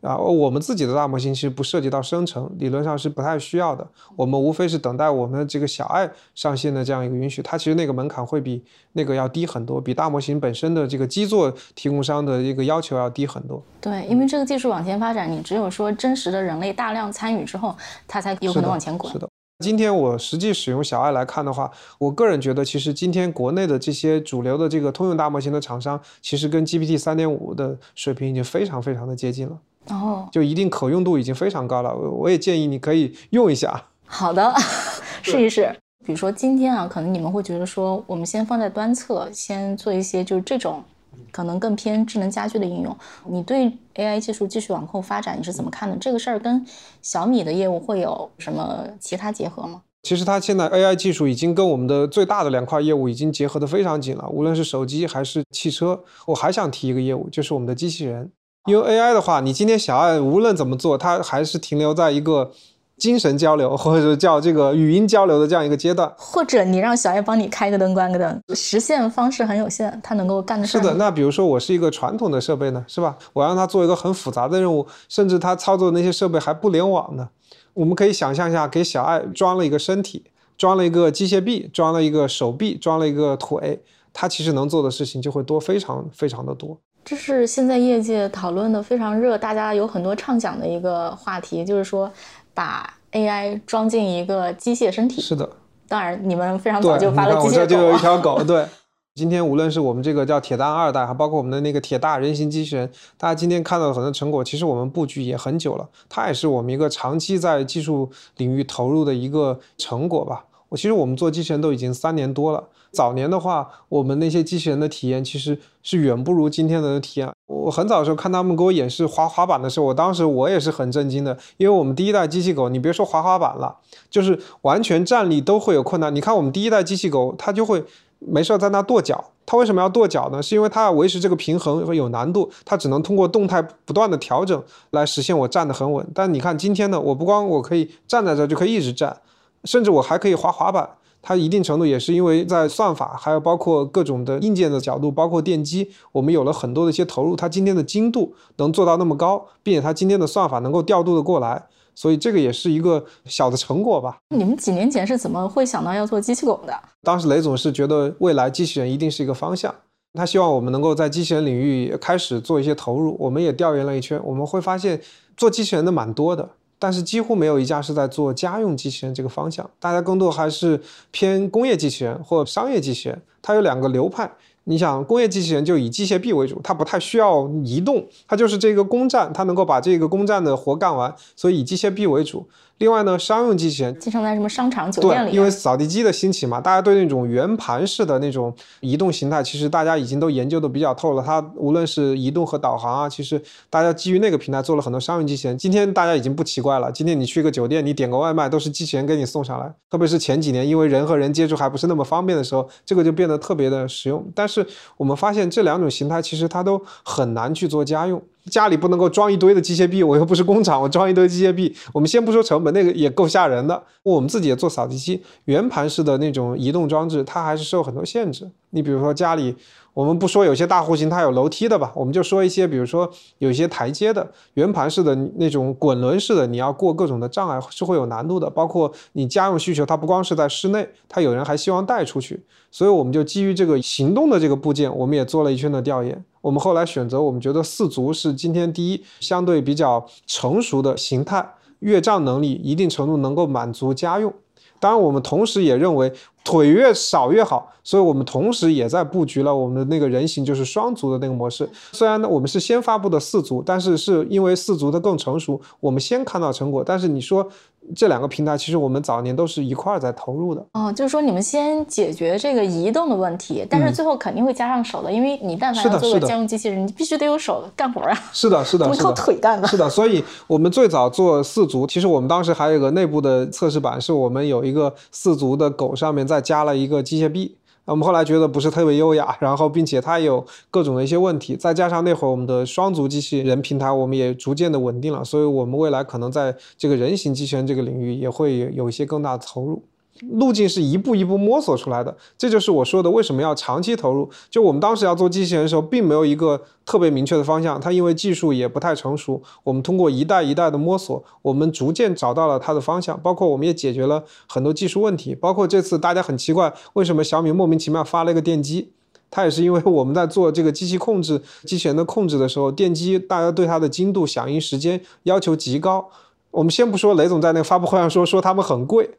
啊，我们自己的大模型其实不涉及到生成，理论上是不太需要的。我们无非是等待我们这个小爱上线的这样一个允许，它其实那个门槛会比那个要低很多，比大模型本身的这个基座提供商的一个要求要低很多。对，因为这个技术往前发展，你只有说真实的人类大量参与之后，它才有可能往前滚。是的。今天我实际使用小爱来看的话，我个人觉得，其实今天国内的这些主流的这个通用大模型的厂商，其实跟 GPT 三点五的水平已经非常非常的接近了。哦，就一定可用度已经非常高了，我我也建议你可以用一下。好的，试一试。比如说今天啊，可能你们会觉得说，我们先放在端侧，先做一些就是这种可能更偏智能家居的应用。你对 AI 技术继续往后发展，你是怎么看的？这个事儿跟小米的业务会有什么其他结合吗？其实它现在 AI 技术已经跟我们的最大的两块业务已经结合的非常紧了，无论是手机还是汽车。我还想提一个业务，就是我们的机器人。因为 AI 的话，你今天小爱无论怎么做，它还是停留在一个精神交流或者叫这个语音交流的这样一个阶段。或者你让小爱帮你开个灯、关个灯，实现方式很有限，它能够干的事。是的，那比如说我是一个传统的设备呢，是吧？我让它做一个很复杂的任务，甚至它操作那些设备还不联网呢。我们可以想象一下，给小爱装了一个身体，装了一个机械臂，装了一个手臂，装了一个腿，它其实能做的事情就会多，非常非常的多。这是现在业界讨论的非常热，大家有很多畅想的一个话题，就是说把 AI 装进一个机械身体。是的，当然你们非常早就发了机械狗。我这就有一条狗。对，今天无论是我们这个叫铁蛋二代，还包括我们的那个铁大人形机器人，大家今天看到的很多成果，其实我们布局也很久了，它也是我们一个长期在技术领域投入的一个成果吧。我其实我们做机器人都已经三年多了。早年的话，我们那些机器人的体验其实是远不如今天的体验。我很早的时候看他们给我演示滑滑板的时候，我当时我也是很震惊的，因为我们第一代机器狗，你别说滑滑板了，就是完全站立都会有困难。你看我们第一代机器狗，它就会没事在那跺脚。它为什么要跺脚呢？是因为它要维持这个平衡有难度，它只能通过动态不断的调整来实现我站得很稳。但你看今天呢，我不光我可以站在这就可以一直站，甚至我还可以滑滑板。它一定程度也是因为在算法，还有包括各种的硬件的角度，包括电机，我们有了很多的一些投入。它今天的精度能做到那么高，并且它今天的算法能够调度的过来，所以这个也是一个小的成果吧。你们几年前是怎么会想到要做机器狗的？当时雷总是觉得未来机器人一定是一个方向，他希望我们能够在机器人领域开始做一些投入。我们也调研了一圈，我们会发现做机器人的蛮多的。但是几乎没有一家是在做家用机器人这个方向，大家更多还是偏工业机器人或商业机器人。它有两个流派，你想工业机器人就以机械臂为主，它不太需要移动，它就是这个工站，它能够把这个工站的活干完，所以以机械臂为主。另外呢，商用机器人经常在什么商场、酒店里。对，因为扫地机的兴起嘛，大家对那种圆盘式的那种移动形态，其实大家已经都研究的比较透了。它无论是移动和导航啊，其实大家基于那个平台做了很多商用机器人。今天大家已经不奇怪了，今天你去个酒店，你点个外卖都是机器人给你送上来。特别是前几年，因为人和人接触还不是那么方便的时候，这个就变得特别的实用。但是我们发现这两种形态其实它都很难去做家用。家里不能够装一堆的机械臂，我又不是工厂，我装一堆机械臂，我们先不说成本，那个也够吓人的。我们自己也做扫地机，圆盘式的那种移动装置，它还是受很多限制。你比如说家里。我们不说有些大户型它有楼梯的吧，我们就说一些，比如说有一些台阶的圆盘式的那种滚轮式的，你要过各种的障碍是会有难度的。包括你家用需求，它不光是在室内，它有人还希望带出去，所以我们就基于这个行动的这个部件，我们也做了一圈的调研。我们后来选择，我们觉得四足是今天第一相对比较成熟的形态，越障能力一定程度能够满足家用。当然，我们同时也认为腿越少越好，所以我们同时也在布局了我们的那个人形，就是双足的那个模式。虽然呢，我们是先发布的四足，但是是因为四足的更成熟，我们先看到成果。但是你说。这两个平台其实我们早年都是一块儿在投入的哦，就是说你们先解决这个移动的问题，但是最后肯定会加上手的，因为你但凡要做个家用机器人，你必须得有手干活啊。是的，是的，不能靠腿干的。是的，所以我们最早做四足，其实我们当时还有一个内部的测试版，是我们有一个四足的狗上面再加了一个机械臂。我们后来觉得不是特别优雅，然后并且它有各种的一些问题，再加上那会儿我们的双足机器人平台，我们也逐渐的稳定了，所以我们未来可能在这个人形机器人这个领域也会有一些更大的投入。路径是一步一步摸索出来的，这就是我说的为什么要长期投入。就我们当时要做机器人的时候，并没有一个特别明确的方向，它因为技术也不太成熟。我们通过一代一代的摸索，我们逐渐找到了它的方向。包括我们也解决了很多技术问题。包括这次大家很奇怪，为什么小米莫名其妙发了一个电机？它也是因为我们在做这个机器控制、机器人的控制的时候，电机大家对它的精度、响应时间要求极高。我们先不说雷总在那个发布会上说说他们很贵。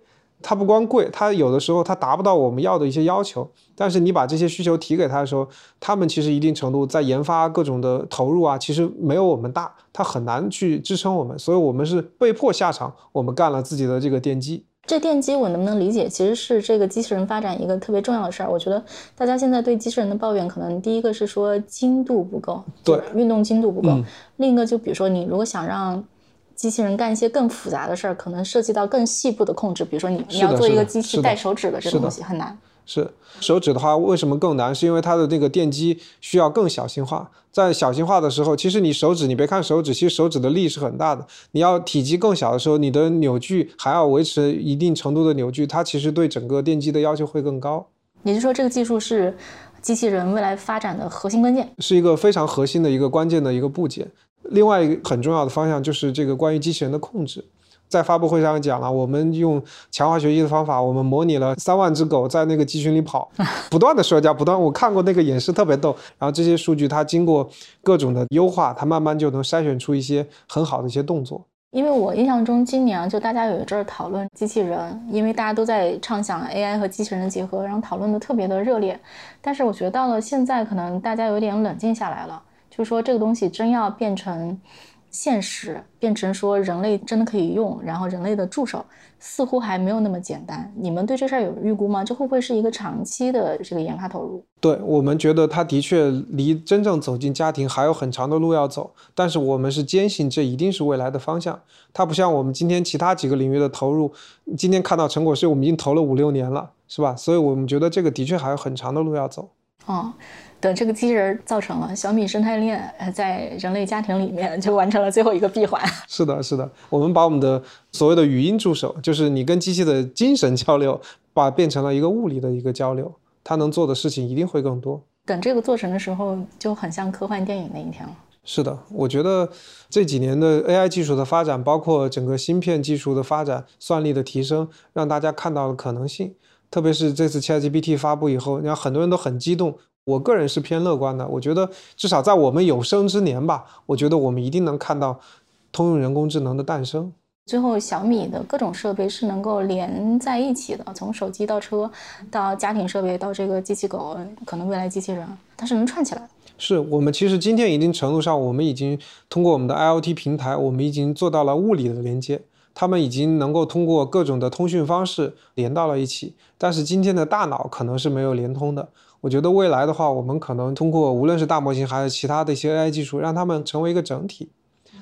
它不光贵，它有的时候它达不到我们要的一些要求。但是你把这些需求提给他的时候，他们其实一定程度在研发各种的投入啊，其实没有我们大，它很难去支撑我们。所以我们是被迫下场，我们干了自己的这个电机。这电机我能不能理解？其实是这个机器人发展一个特别重要的事儿。我觉得大家现在对机器人的抱怨，可能第一个是说精度不够，对，运动精度不够。另一个就比如说你如果想让机器人干一些更复杂的事儿，可能涉及到更细部的控制。比如说，你你要做一个机器带手指的这个东西很难。是手指的话，为什么更难？是因为它的那个电机需要更小型化。在小型化的时候，其实你手指，你别看手指，其实手指的力是很大的。你要体积更小的时候，你的扭矩还要维持一定程度的扭矩，它其实对整个电机的要求会更高。也就是说，这个技术是机器人未来发展的核心关键，是一个非常核心的一个关键的一个部件。另外一个很重要的方向就是这个关于机器人的控制，在发布会上讲了，我们用强化学习的方法，我们模拟了三万只狗在那个鸡群里跑，不断的社交，不断。我看过那个演示特别逗，然后这些数据它经过各种的优化，它慢慢就能筛选出一些很好的一些动作。因为我印象中今年就大家有一阵儿讨论机器人，因为大家都在畅想 AI 和机器人的结合，然后讨论的特别的热烈。但是我觉得到了现在，可能大家有点冷静下来了。就说这个东西真要变成现实变成说人类真的可以用，然后人类的助手似乎还没有那么简单。你们对这事儿有预估吗？这会不会是一个长期的这个研发投入？对我们觉得它的确离真正走进家庭还有很长的路要走，但是我们是坚信这一定是未来的方向。它不像我们今天其他几个领域的投入，今天看到成果是我们已经投了五六年了，是吧？所以我们觉得这个的确还有很长的路要走。哦。等这个机器人造成了，小米生态链在人类家庭里面就完成了最后一个闭环。是的，是的，我们把我们的所谓的语音助手，就是你跟机器的精神交流，把变成了一个物理的一个交流，它能做的事情一定会更多。等这个做成的时候，就很像科幻电影那一天了。是的，我觉得这几年的 AI 技术的发展，包括整个芯片技术的发展、算力的提升，让大家看到了可能性。特别是这次 ChatGPT 发布以后，你看很多人都很激动。我个人是偏乐观的，我觉得至少在我们有生之年吧，我觉得我们一定能看到通用人工智能的诞生。最后，小米的各种设备是能够连在一起的，从手机到车，到家庭设备，到这个机器狗，可能未来机器人，它是能串起来的。是我们其实今天一定程度上，我们已经通过我们的 IoT 平台，我们已经做到了物理的连接，他们已经能够通过各种的通讯方式连到了一起。但是今天的大脑可能是没有连通的。我觉得未来的话，我们可能通过无论是大模型还是其他的一些 AI 技术，让他们成为一个整体，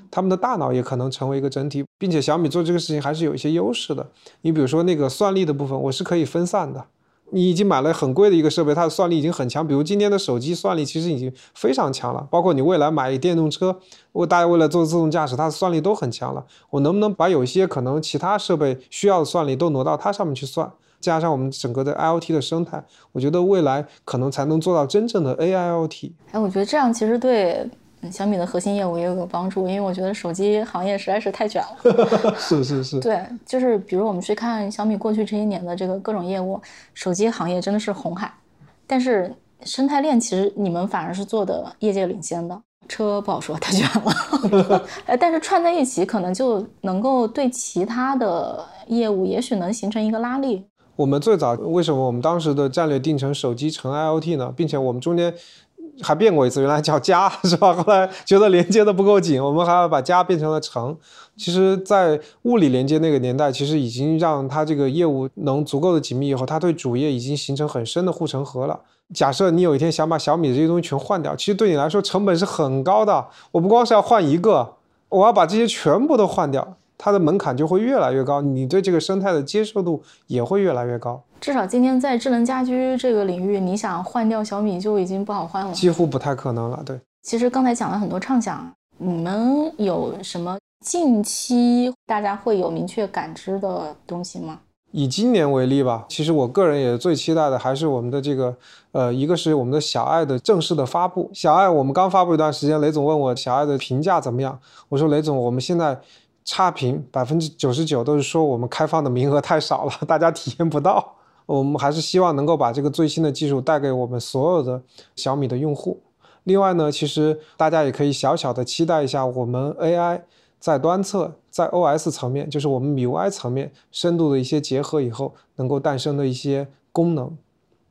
他们的大脑也可能成为一个整体，并且小米做这个事情还是有一些优势的。你比如说那个算力的部分，我是可以分散的。你已经买了很贵的一个设备，它的算力已经很强。比如今天的手机算力其实已经非常强了，包括你未来买电动车，为大家为了做自动驾驶，它的算力都很强了。我能不能把有一些可能其他设备需要的算力都挪到它上面去算？加上我们整个的 IOT 的生态，我觉得未来可能才能做到真正的 AIOT。哎，我觉得这样其实对小米的核心业务也有个帮助，因为我觉得手机行业实在是太卷了。是 是是。对，就是比如我们去看小米过去这些年的这个各种业务，手机行业真的是红海，但是生态链其实你们反而是做的业界领先的。车不好说，太卷了。哎，但是串在一起，可能就能够对其他的业务也许能形成一个拉力。我们最早为什么我们当时的战略定成手机成 IOT 呢？并且我们中间还变过一次，原来叫加是吧？后来觉得连接的不够紧，我们还要把加变成了城。其实，在物理连接那个年代，其实已经让它这个业务能足够的紧密以后，它对主业已经形成很深的护城河了。假设你有一天想把小米这些东西全换掉，其实对你来说成本是很高的。我不光是要换一个，我要把这些全部都换掉。它的门槛就会越来越高，你对这个生态的接受度也会越来越高。至少今天在智能家居这个领域，你想换掉小米就已经不好换了，几乎不太可能了。对，其实刚才讲了很多畅想，你们有什么近期大家会有明确感知的东西吗？以今年为例吧，其实我个人也最期待的还是我们的这个，呃，一个是我们的小爱的正式的发布。小爱我们刚发布一段时间，雷总问我小爱的评价怎么样，我说雷总，我们现在。差评百分之九十九都是说我们开放的名额太少了，大家体验不到。我们还是希望能够把这个最新的技术带给我们所有的小米的用户。另外呢，其实大家也可以小小的期待一下我们 AI 在端侧、在 OS 层面，就是我们 MIUI 层面深度的一些结合以后，能够诞生的一些功能。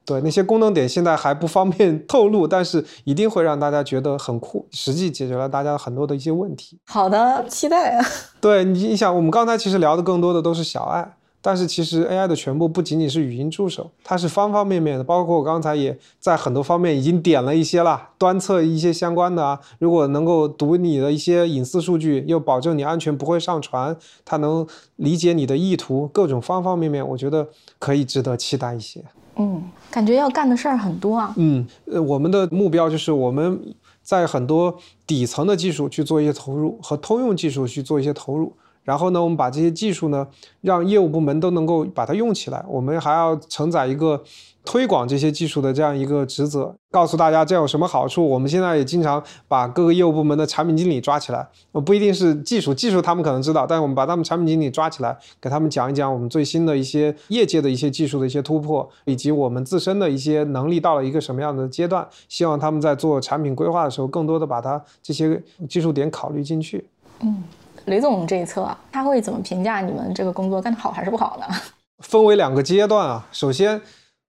对那些功能点现在还不方便 透露，但是一定会让大家觉得很酷，实际解决了大家很多的一些问题。好的，期待啊。对你，你想，我们刚才其实聊的更多的都是小爱，但是其实 AI 的全部不仅仅是语音助手，它是方方面面的，包括我刚才也在很多方面已经点了一些了，端测一些相关的啊，如果能够读你的一些隐私数据，又保证你安全不会上传，它能理解你的意图，各种方方面面，我觉得可以值得期待一些。嗯，感觉要干的事儿很多啊。嗯，呃，我们的目标就是我们在很多底层的技术去做一些投入，和通用技术去做一些投入。然后呢，我们把这些技术呢，让业务部门都能够把它用起来。我们还要承载一个。推广这些技术的这样一个职责，告诉大家这有什么好处。我们现在也经常把各个业务部门的产品经理抓起来，不一定是技术，技术他们可能知道，但是我们把他们产品经理抓起来，给他们讲一讲我们最新的一些业界的一些技术的一些突破，以及我们自身的一些能力到了一个什么样的阶段。希望他们在做产品规划的时候，更多的把它这些技术点考虑进去。嗯，雷总这一侧他会怎么评价你们这个工作干得好还是不好呢？分为两个阶段啊，首先。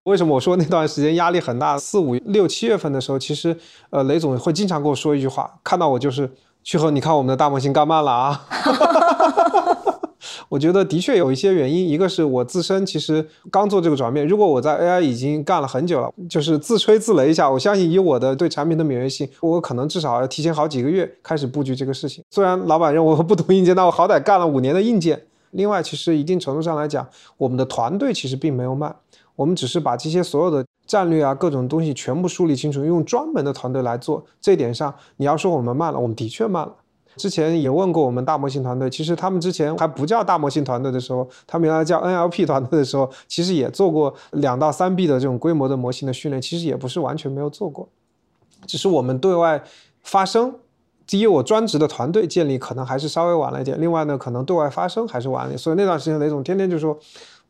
为什么我说那段时间压力很大？四五六七月份的时候，其实呃雷总会经常跟我说一句话，看到我就是去和你看我们的大模型干慢了啊。我觉得的确有一些原因，一个是我自身其实刚做这个转变，如果我在 AI 已经干了很久了，就是自吹自擂一下，我相信以我的对产品的敏锐性，我可能至少要提前好几个月开始布局这个事情。虽然老板认为我不懂硬件，但我好歹干了五年的硬件。另外，其实一定程度上来讲，我们的团队其实并没有慢，我们只是把这些所有的战略啊各种东西全部梳理清楚，用专门的团队来做。这一点上，你要说我们慢了，我们的确慢了。之前也问过我们大模型团队，其实他们之前还不叫大模型团队的时候，他们原来叫 NLP 团队的时候，其实也做过两到三 B 的这种规模的模型的训练，其实也不是完全没有做过，只是我们对外发声，第一我专职的团队建立可能还是稍微晚了一点，另外呢，可能对外发声还是晚了一点，所以那段时间雷总天天就说。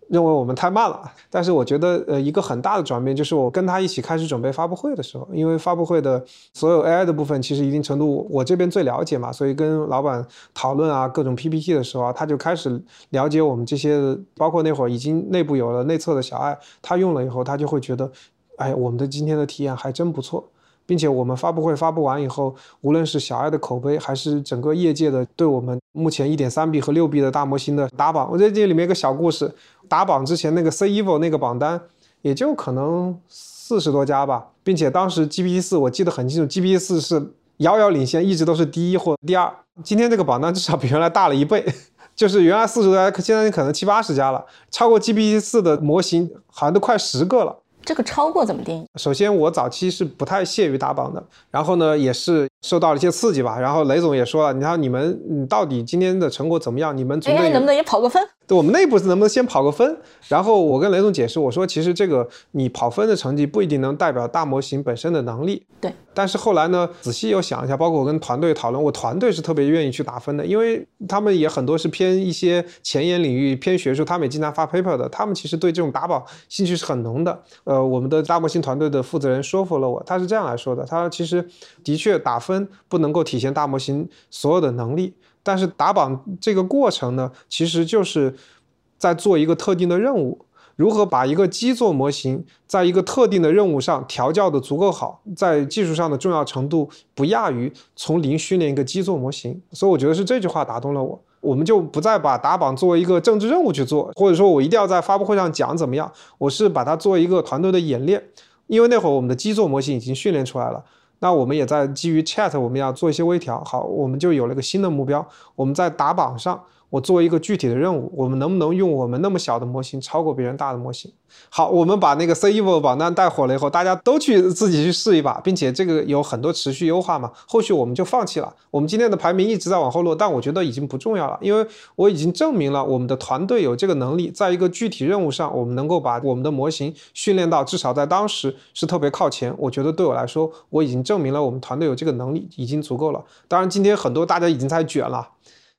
认为我们太慢了，但是我觉得，呃，一个很大的转变就是我跟他一起开始准备发布会的时候，因为发布会的所有 AI 的部分，其实一定程度我这边最了解嘛，所以跟老板讨论啊各种 PPT 的时候啊，他就开始了解我们这些，包括那会儿已经内部有了内测的小爱，他用了以后，他就会觉得，哎，我们的今天的体验还真不错。并且我们发布会发布完以后，无论是小爱的口碑，还是整个业界的对我们目前一点三 B 和六 B 的大模型的打榜，我在这里面一个小故事，打榜之前那个 C Evo 那个榜单，也就可能四十多家吧，并且当时 GPT 四我记得很清楚，GPT 四是遥遥领先，一直都是第一或第二。今天这个榜单至少比原来大了一倍，就是原来四十多家，现在可能七八十家了，超过 GPT 四的模型好像都快十个了。这个超过怎么定义？首先，我早期是不太屑于打榜的，然后呢，也是受到了一些刺激吧。然后雷总也说了，你看你们，你到底今天的成果怎么样？你们组队能不能也跑个分？对我们内部能不能先跑个分？然后我跟雷总解释，我说其实这个你跑分的成绩不一定能代表大模型本身的能力。对。但是后来呢，仔细又想一下，包括我跟团队讨论，我团队是特别愿意去打分的，因为他们也很多是偏一些前沿领域、偏学术，他们也经常发 paper 的，他们其实对这种打榜兴趣是很浓的。呃，我们的大模型团队的负责人说服了我，他是这样来说的：他说其实的确打分不能够体现大模型所有的能力。但是打榜这个过程呢，其实就是在做一个特定的任务，如何把一个基座模型在一个特定的任务上调教的足够好，在技术上的重要程度不亚于从零训练一个基座模型。所以我觉得是这句话打动了我。我们就不再把打榜作为一个政治任务去做，或者说我一定要在发布会上讲怎么样，我是把它作为一个团队的演练。因为那会儿我们的基座模型已经训练出来了。那我们也在基于 Chat，我们要做一些微调。好，我们就有了一个新的目标，我们在打榜上。我做一个具体的任务，我们能不能用我们那么小的模型超过别人大的模型？好，我们把那个 C Evo 榜单带火了以后，大家都去自己去试一把，并且这个有很多持续优化嘛。后续我们就放弃了。我们今天的排名一直在往后落，但我觉得已经不重要了，因为我已经证明了我们的团队有这个能力，在一个具体任务上，我们能够把我们的模型训练到至少在当时是特别靠前。我觉得对我来说，我已经证明了我们团队有这个能力，已经足够了。当然，今天很多大家已经在卷了。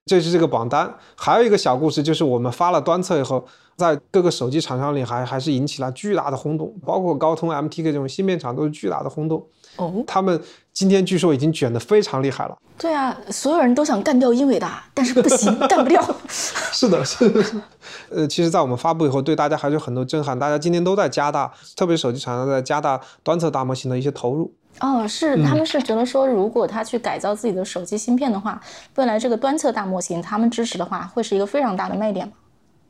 这是这个榜单，还有一个小故事，就是我们发了端测以后，在各个手机厂商里还还是引起了巨大的轰动，包括高通、MTK 这种芯片厂都是巨大的轰动。哦，他们今天据说已经卷得非常厉害了。对啊，所有人都想干掉英伟达，但是不行，干不掉。是的，是的。呃，其实，在我们发布以后，对大家还是有很多震撼，大家今天都在加大，特别手机厂商在加大端测大模型的一些投入。哦，是，他们是觉得说，如果他去改造自己的手机芯片的话，未来这个端侧大模型他们支持的话，会是一个非常大的卖点吗？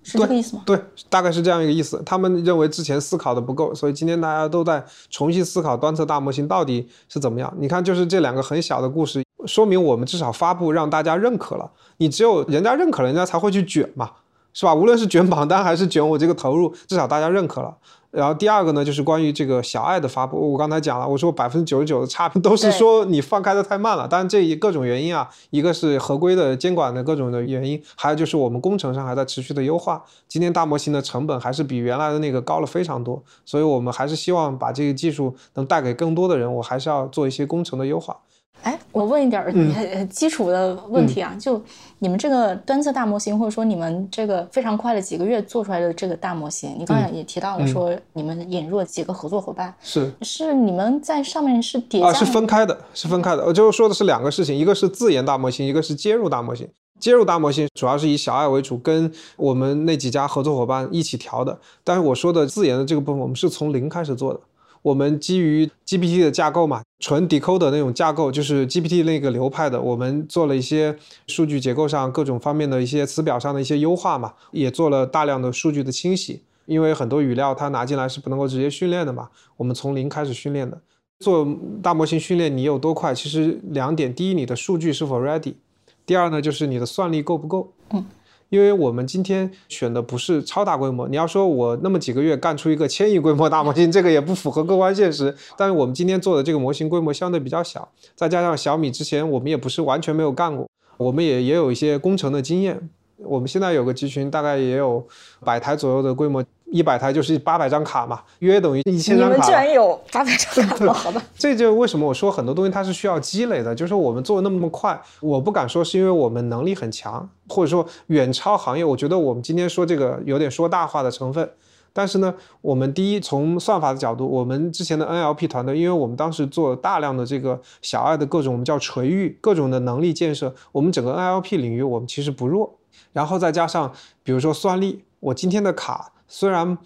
是这个意思吗？对，大概是这样一个意思。他们认为之前思考的不够，所以今天大家都在重新思考端侧大模型到底是怎么样。你看，就是这两个很小的故事，说明我们至少发布让大家认可了。你只有人家认可了，人家才会去卷嘛，是吧？无论是卷榜单还是卷我这个投入，至少大家认可了。然后第二个呢，就是关于这个小爱的发布，我刚才讲了，我说百分之九十九的差评都是说你放开的太慢了，当然这一各种原因啊，一个是合规的监管的各种的原因，还有就是我们工程上还在持续的优化。今天大模型的成本还是比原来的那个高了非常多，所以我们还是希望把这个技术能带给更多的人，我还是要做一些工程的优化。哎，我问一点很 基础的问题啊，就你们这个端侧大模型，或者说你们这个非常快的几个月做出来的这个大模型，你刚才也提到了说你们引入了几个合作伙伴，是是你们在上面是叠啊，是分开的，是分开的。我就说的是两个事情，一个是自研大模型，一个是接入大模型。接入大模型主要是以小爱为主，跟我们那几家合作伙伴一起调的。但是我说的自研的这个部分，我们是从零开始做的。我们基于 GPT 的架构嘛，纯 decoder 那种架构，就是 GPT 那个流派的，我们做了一些数据结构上各种方面的一些词表上的一些优化嘛，也做了大量的数据的清洗。因为很多语料它拿进来是不能够直接训练的嘛，我们从零开始训练的。做大模型训练你有多快？其实两点，第一，你的数据是否 ready；第二呢，就是你的算力够不够。嗯。因为我们今天选的不是超大规模，你要说我那么几个月干出一个千亿规模大模型，这个也不符合客观现实。但是我们今天做的这个模型规模相对比较小，再加上小米之前我们也不是完全没有干过，我们也也有一些工程的经验。我们现在有个集群，大概也有百台左右的规模。一百台就是八百张卡嘛，约等于一千张卡。你们居然有八百张卡？好吧，这就为什么我说很多东西它是需要积累的。就是我们做的那么快，我不敢说是因为我们能力很强，或者说远超行业。我觉得我们今天说这个有点说大话的成分。但是呢，我们第一从算法的角度，我们之前的 NLP 团队，因为我们当时做大量的这个小爱的各种我们叫垂域各种的能力建设，我们整个 NLP 领域我们其实不弱。然后再加上比如说算力，我今天的卡。虽然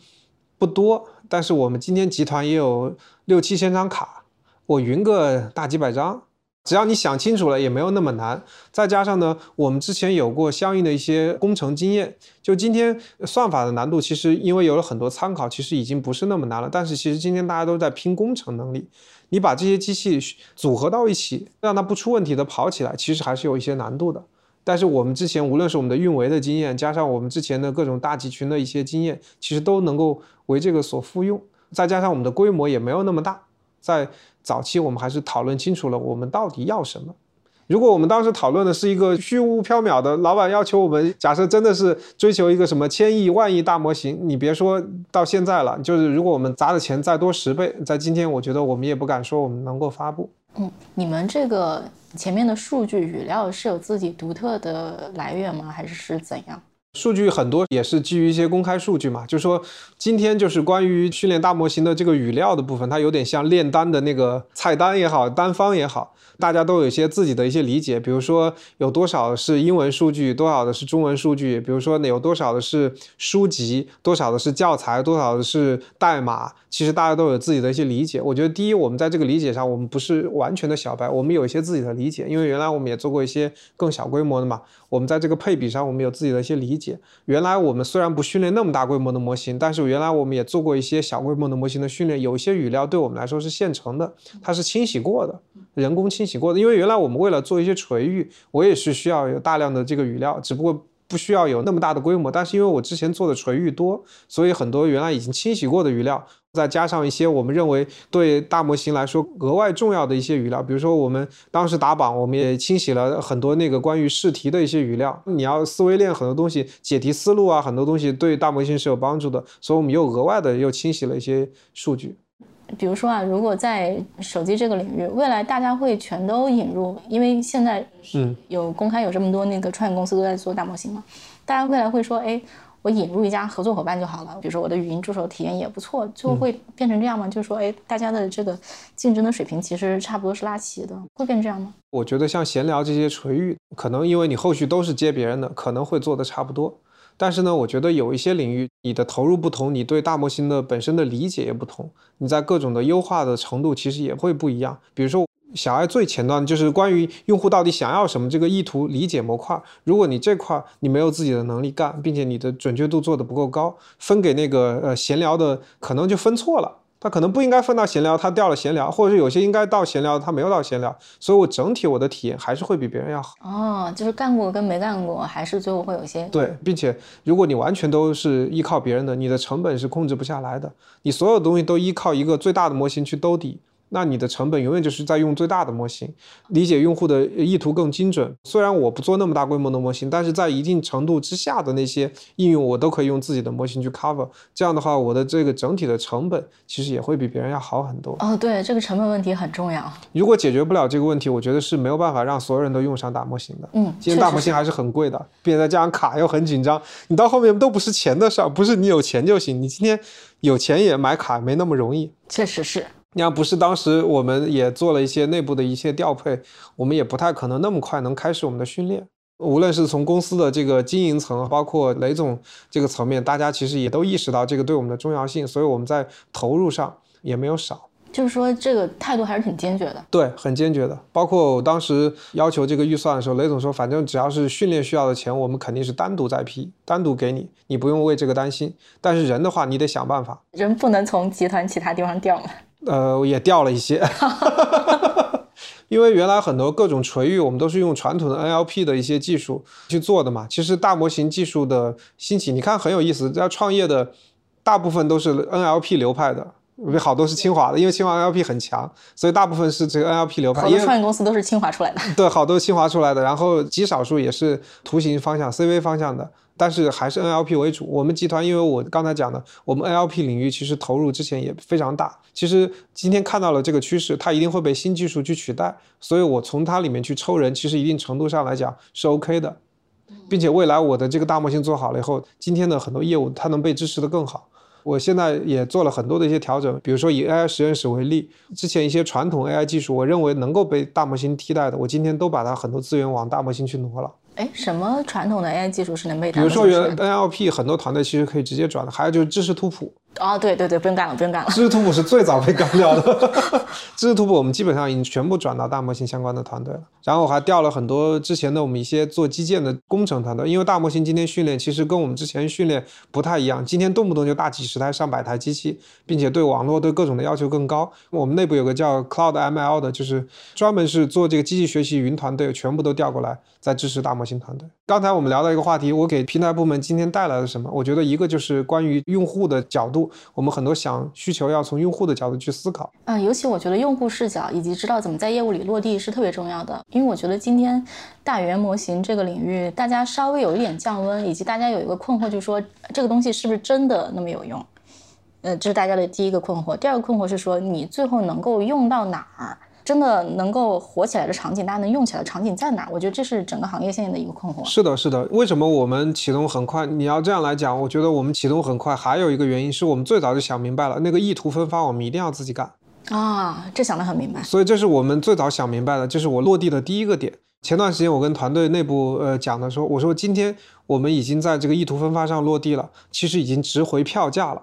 不多，但是我们今天集团也有六七千张卡，我云个大几百张，只要你想清楚了，也没有那么难。再加上呢，我们之前有过相应的一些工程经验，就今天算法的难度，其实因为有了很多参考，其实已经不是那么难了。但是其实今天大家都在拼工程能力，你把这些机器组合到一起，让它不出问题的跑起来，其实还是有一些难度的。但是我们之前无论是我们的运维的经验，加上我们之前的各种大集群的一些经验，其实都能够为这个所复用。再加上我们的规模也没有那么大，在早期我们还是讨论清楚了我们到底要什么。如果我们当时讨论的是一个虚无缥缈的，老板要求我们假设真的是追求一个什么千亿万亿大模型，你别说到现在了，就是如果我们砸的钱再多十倍，在今天我觉得我们也不敢说我们能够发布。嗯，你们这个前面的数据语料是有自己独特的来源吗？还是是怎样？数据很多也是基于一些公开数据嘛，就说今天就是关于训练大模型的这个语料的部分，它有点像炼丹的那个菜单也好，单方也好。大家都有一些自己的一些理解，比如说有多少是英文数据，多少的是中文数据，比如说有多少的是书籍，多少的是教材，多少的是代码，其实大家都有自己的一些理解。我觉得第一，我们在这个理解上，我们不是完全的小白，我们有一些自己的理解，因为原来我们也做过一些更小规模的嘛。我们在这个配比上，我们有自己的一些理解。原来我们虽然不训练那么大规模的模型，但是原来我们也做过一些小规模的模型的训练，有一些语料对我们来说是现成的，它是清洗过的，人工清洗过的。因为原来我们为了做一些垂域，我也是需要有大量的这个语料，只不过。不需要有那么大的规模，但是因为我之前做的垂域多，所以很多原来已经清洗过的语料，再加上一些我们认为对大模型来说额外重要的一些语料，比如说我们当时打榜，我们也清洗了很多那个关于试题的一些语料。你要思维链很多东西，解题思路啊，很多东西对大模型是有帮助的，所以我们又额外的又清洗了一些数据。比如说啊，如果在手机这个领域，未来大家会全都引入，因为现在嗯有公开有这么多那个创业公司都在做大模型嘛，大家未来会说，哎，我引入一家合作伙伴就好了。比如说我的语音助手体验也不错，就会变成这样吗？就是说，哎，大家的这个竞争的水平其实差不多是拉齐的，会变成这样吗？我觉得像闲聊这些垂域，可能因为你后续都是接别人的，可能会做的差不多。但是呢，我觉得有一些领域，你的投入不同，你对大模型的本身的理解也不同，你在各种的优化的程度其实也会不一样。比如说，小爱最前端就是关于用户到底想要什么这个意图理解模块，如果你这块你没有自己的能力干，并且你的准确度做的不够高，分给那个呃闲聊的可能就分错了。他可能不应该分到闲聊，他掉了闲聊，或者是有些应该到闲聊，他没有到闲聊，所以我整体我的体验还是会比别人要好。哦，就是干过跟没干过，还是最后会有些对，并且如果你完全都是依靠别人的，你的成本是控制不下来的，你所有东西都依靠一个最大的模型去兜底。那你的成本永远就是在用最大的模型，理解用户的意图更精准。虽然我不做那么大规模的模型，但是在一定程度之下的那些应用，我都可以用自己的模型去 cover。这样的话，我的这个整体的成本其实也会比别人要好很多。哦，对，这个成本问题很重要。如果解决不了这个问题，我觉得是没有办法让所有人都用上大模型的。嗯，今天大模型还是很贵的，并且再加上卡又很紧张，你到后面都不是钱的事儿，不是你有钱就行。你今天有钱也买卡没那么容易。确实是。你要不是当时我们也做了一些内部的一些调配，我们也不太可能那么快能开始我们的训练。无论是从公司的这个经营层，包括雷总这个层面，大家其实也都意识到这个对我们的重要性，所以我们在投入上也没有少。就是说，这个态度还是挺坚决的。对，很坚决的。包括我当时要求这个预算的时候，雷总说，反正只要是训练需要的钱，我们肯定是单独再批，单独给你，你不用为这个担心。但是人的话，你得想办法。人不能从集团其他地方调吗？呃，也掉了一些。因为原来很多各种垂域，我们都是用传统的 NLP 的一些技术去做的嘛。其实大模型技术的兴起，你看很有意思，在创业的大部分都是 NLP 流派的。有好多是清华的，因为清华 NLP 很强，所以大部分是这个 NLP 流派。好多创业公司都是清华出来的。对，好多清华出来的，然后极少数也是图形方向、CV 方向的，但是还是 NLP 为主。我们集团，因为我刚才讲的，我们 NLP 领域其实投入之前也非常大。其实今天看到了这个趋势，它一定会被新技术去取代，所以我从它里面去抽人，其实一定程度上来讲是 OK 的，并且未来我的这个大模型做好了以后，今天的很多业务它能被支持的更好。我现在也做了很多的一些调整，比如说以 AI 实验室为例，之前一些传统 AI 技术，我认为能够被大模型替代的，我今天都把它很多资源往大模型去挪了。哎，什么传统的 AI 技术是能被？比如说原 NLP 很多团队其实可以直接转的，还有就是知识图谱。哦，对对对，不用干了，不用干了。知识图谱是最早被干掉的。知识图谱我们基本上已经全部转到大模型相关的团队了。然后我还调了很多之前的我们一些做基建的工程团队，因为大模型今天训练其实跟我们之前训练不太一样。今天动不动就大几十台、上百台机器，并且对网络对各种的要求更高。我们内部有个叫 Cloud ML 的，就是专门是做这个机器学习云团队，全部都调过来在支持大模型团队。刚才我们聊到一个话题，我给平台部门今天带来了什么？我觉得一个就是关于用户的角度。我们很多想需求要从用户的角度去思考，嗯，尤其我觉得用户视角以及知道怎么在业务里落地是特别重要的。因为我觉得今天大语言模型这个领域，大家稍微有一点降温，以及大家有一个困惑，就是说这个东西是不是真的那么有用？呃，这是大家的第一个困惑。第二个困惑是说，你最后能够用到哪儿？真的能够火起来的场景，大家能用起来的场景在哪？我觉得这是整个行业现在的一个困惑。是的，是的。为什么我们启动很快？你要这样来讲，我觉得我们启动很快，还有一个原因是我们最早就想明白了，那个意图分发我们一定要自己干啊，这想得很明白。所以这是我们最早想明白的，这是我落地的第一个点。前段时间我跟团队内部呃讲的时候，我说今天我们已经在这个意图分发上落地了，其实已经值回票价了。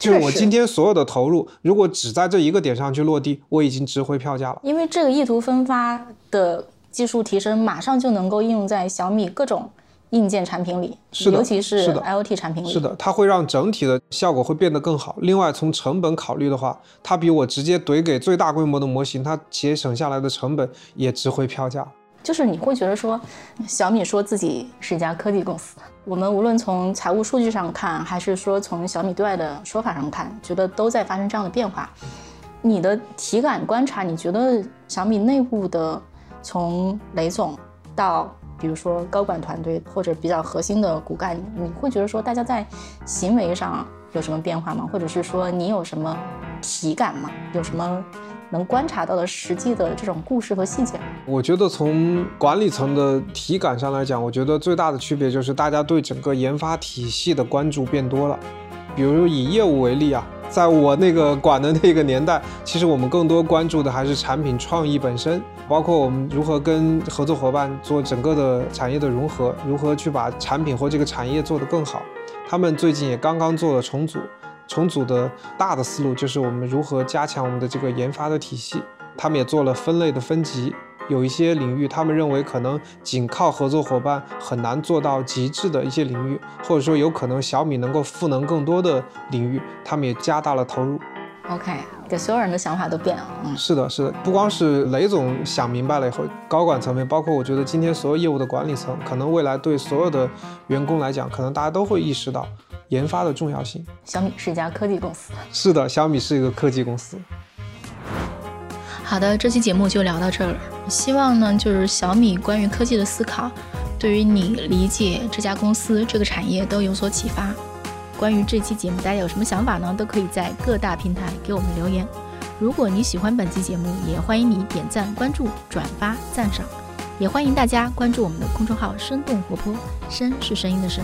就是我今天所有的投入，如果只在这一个点上去落地，我已经值回票价了。因为这个意图分发的技术提升，马上就能够应用在小米各种硬件产品里，尤其是 IoT 产品里。是的，它会让整体的效果会变得更好。另外，从成本考虑的话，它比我直接怼给最大规模的模型，它节省下来的成本也值回票价。就是你会觉得说，小米说自己是一家科技公司。我们无论从财务数据上看，还是说从小米对外的说法上看，觉得都在发生这样的变化。你的体感观察，你觉得小米内部的，从雷总到比如说高管团队或者比较核心的骨干，你会觉得说大家在行为上有什么变化吗？或者是说你有什么体感吗？有什么？能观察到的实际的这种故事和细节，我觉得从管理层的体感上来讲，我觉得最大的区别就是大家对整个研发体系的关注变多了。比如以业务为例啊，在我那个管的那个年代，其实我们更多关注的还是产品创意本身，包括我们如何跟合作伙伴做整个的产业的融合，如何去把产品或这个产业做得更好。他们最近也刚刚做了重组。重组的大的思路就是我们如何加强我们的这个研发的体系。他们也做了分类的分级，有一些领域他们认为可能仅靠合作伙伴很难做到极致的一些领域，或者说有可能小米能够赋能更多的领域，他们也加大了投入。OK，给所有人的想法都变了。嗯，是的，是的，不光是雷总想明白了以后，高管层面，包括我觉得今天所有业务的管理层，可能未来对所有的员工来讲，可能大家都会意识到。研发的重要性。小米是一家科技公司。是的，小米是一个科技公司。好的，这期节目就聊到这儿。希望呢，就是小米关于科技的思考，对于你理解这家公司、这个产业都有所启发。关于这期节目，大家有什么想法呢？都可以在各大平台给我们留言。如果你喜欢本期节目，也欢迎你点赞、关注、转发、赞赏。也欢迎大家关注我们的公众号“生动活泼”，声是声音的声。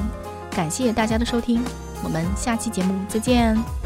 感谢大家的收听，我们下期节目再见。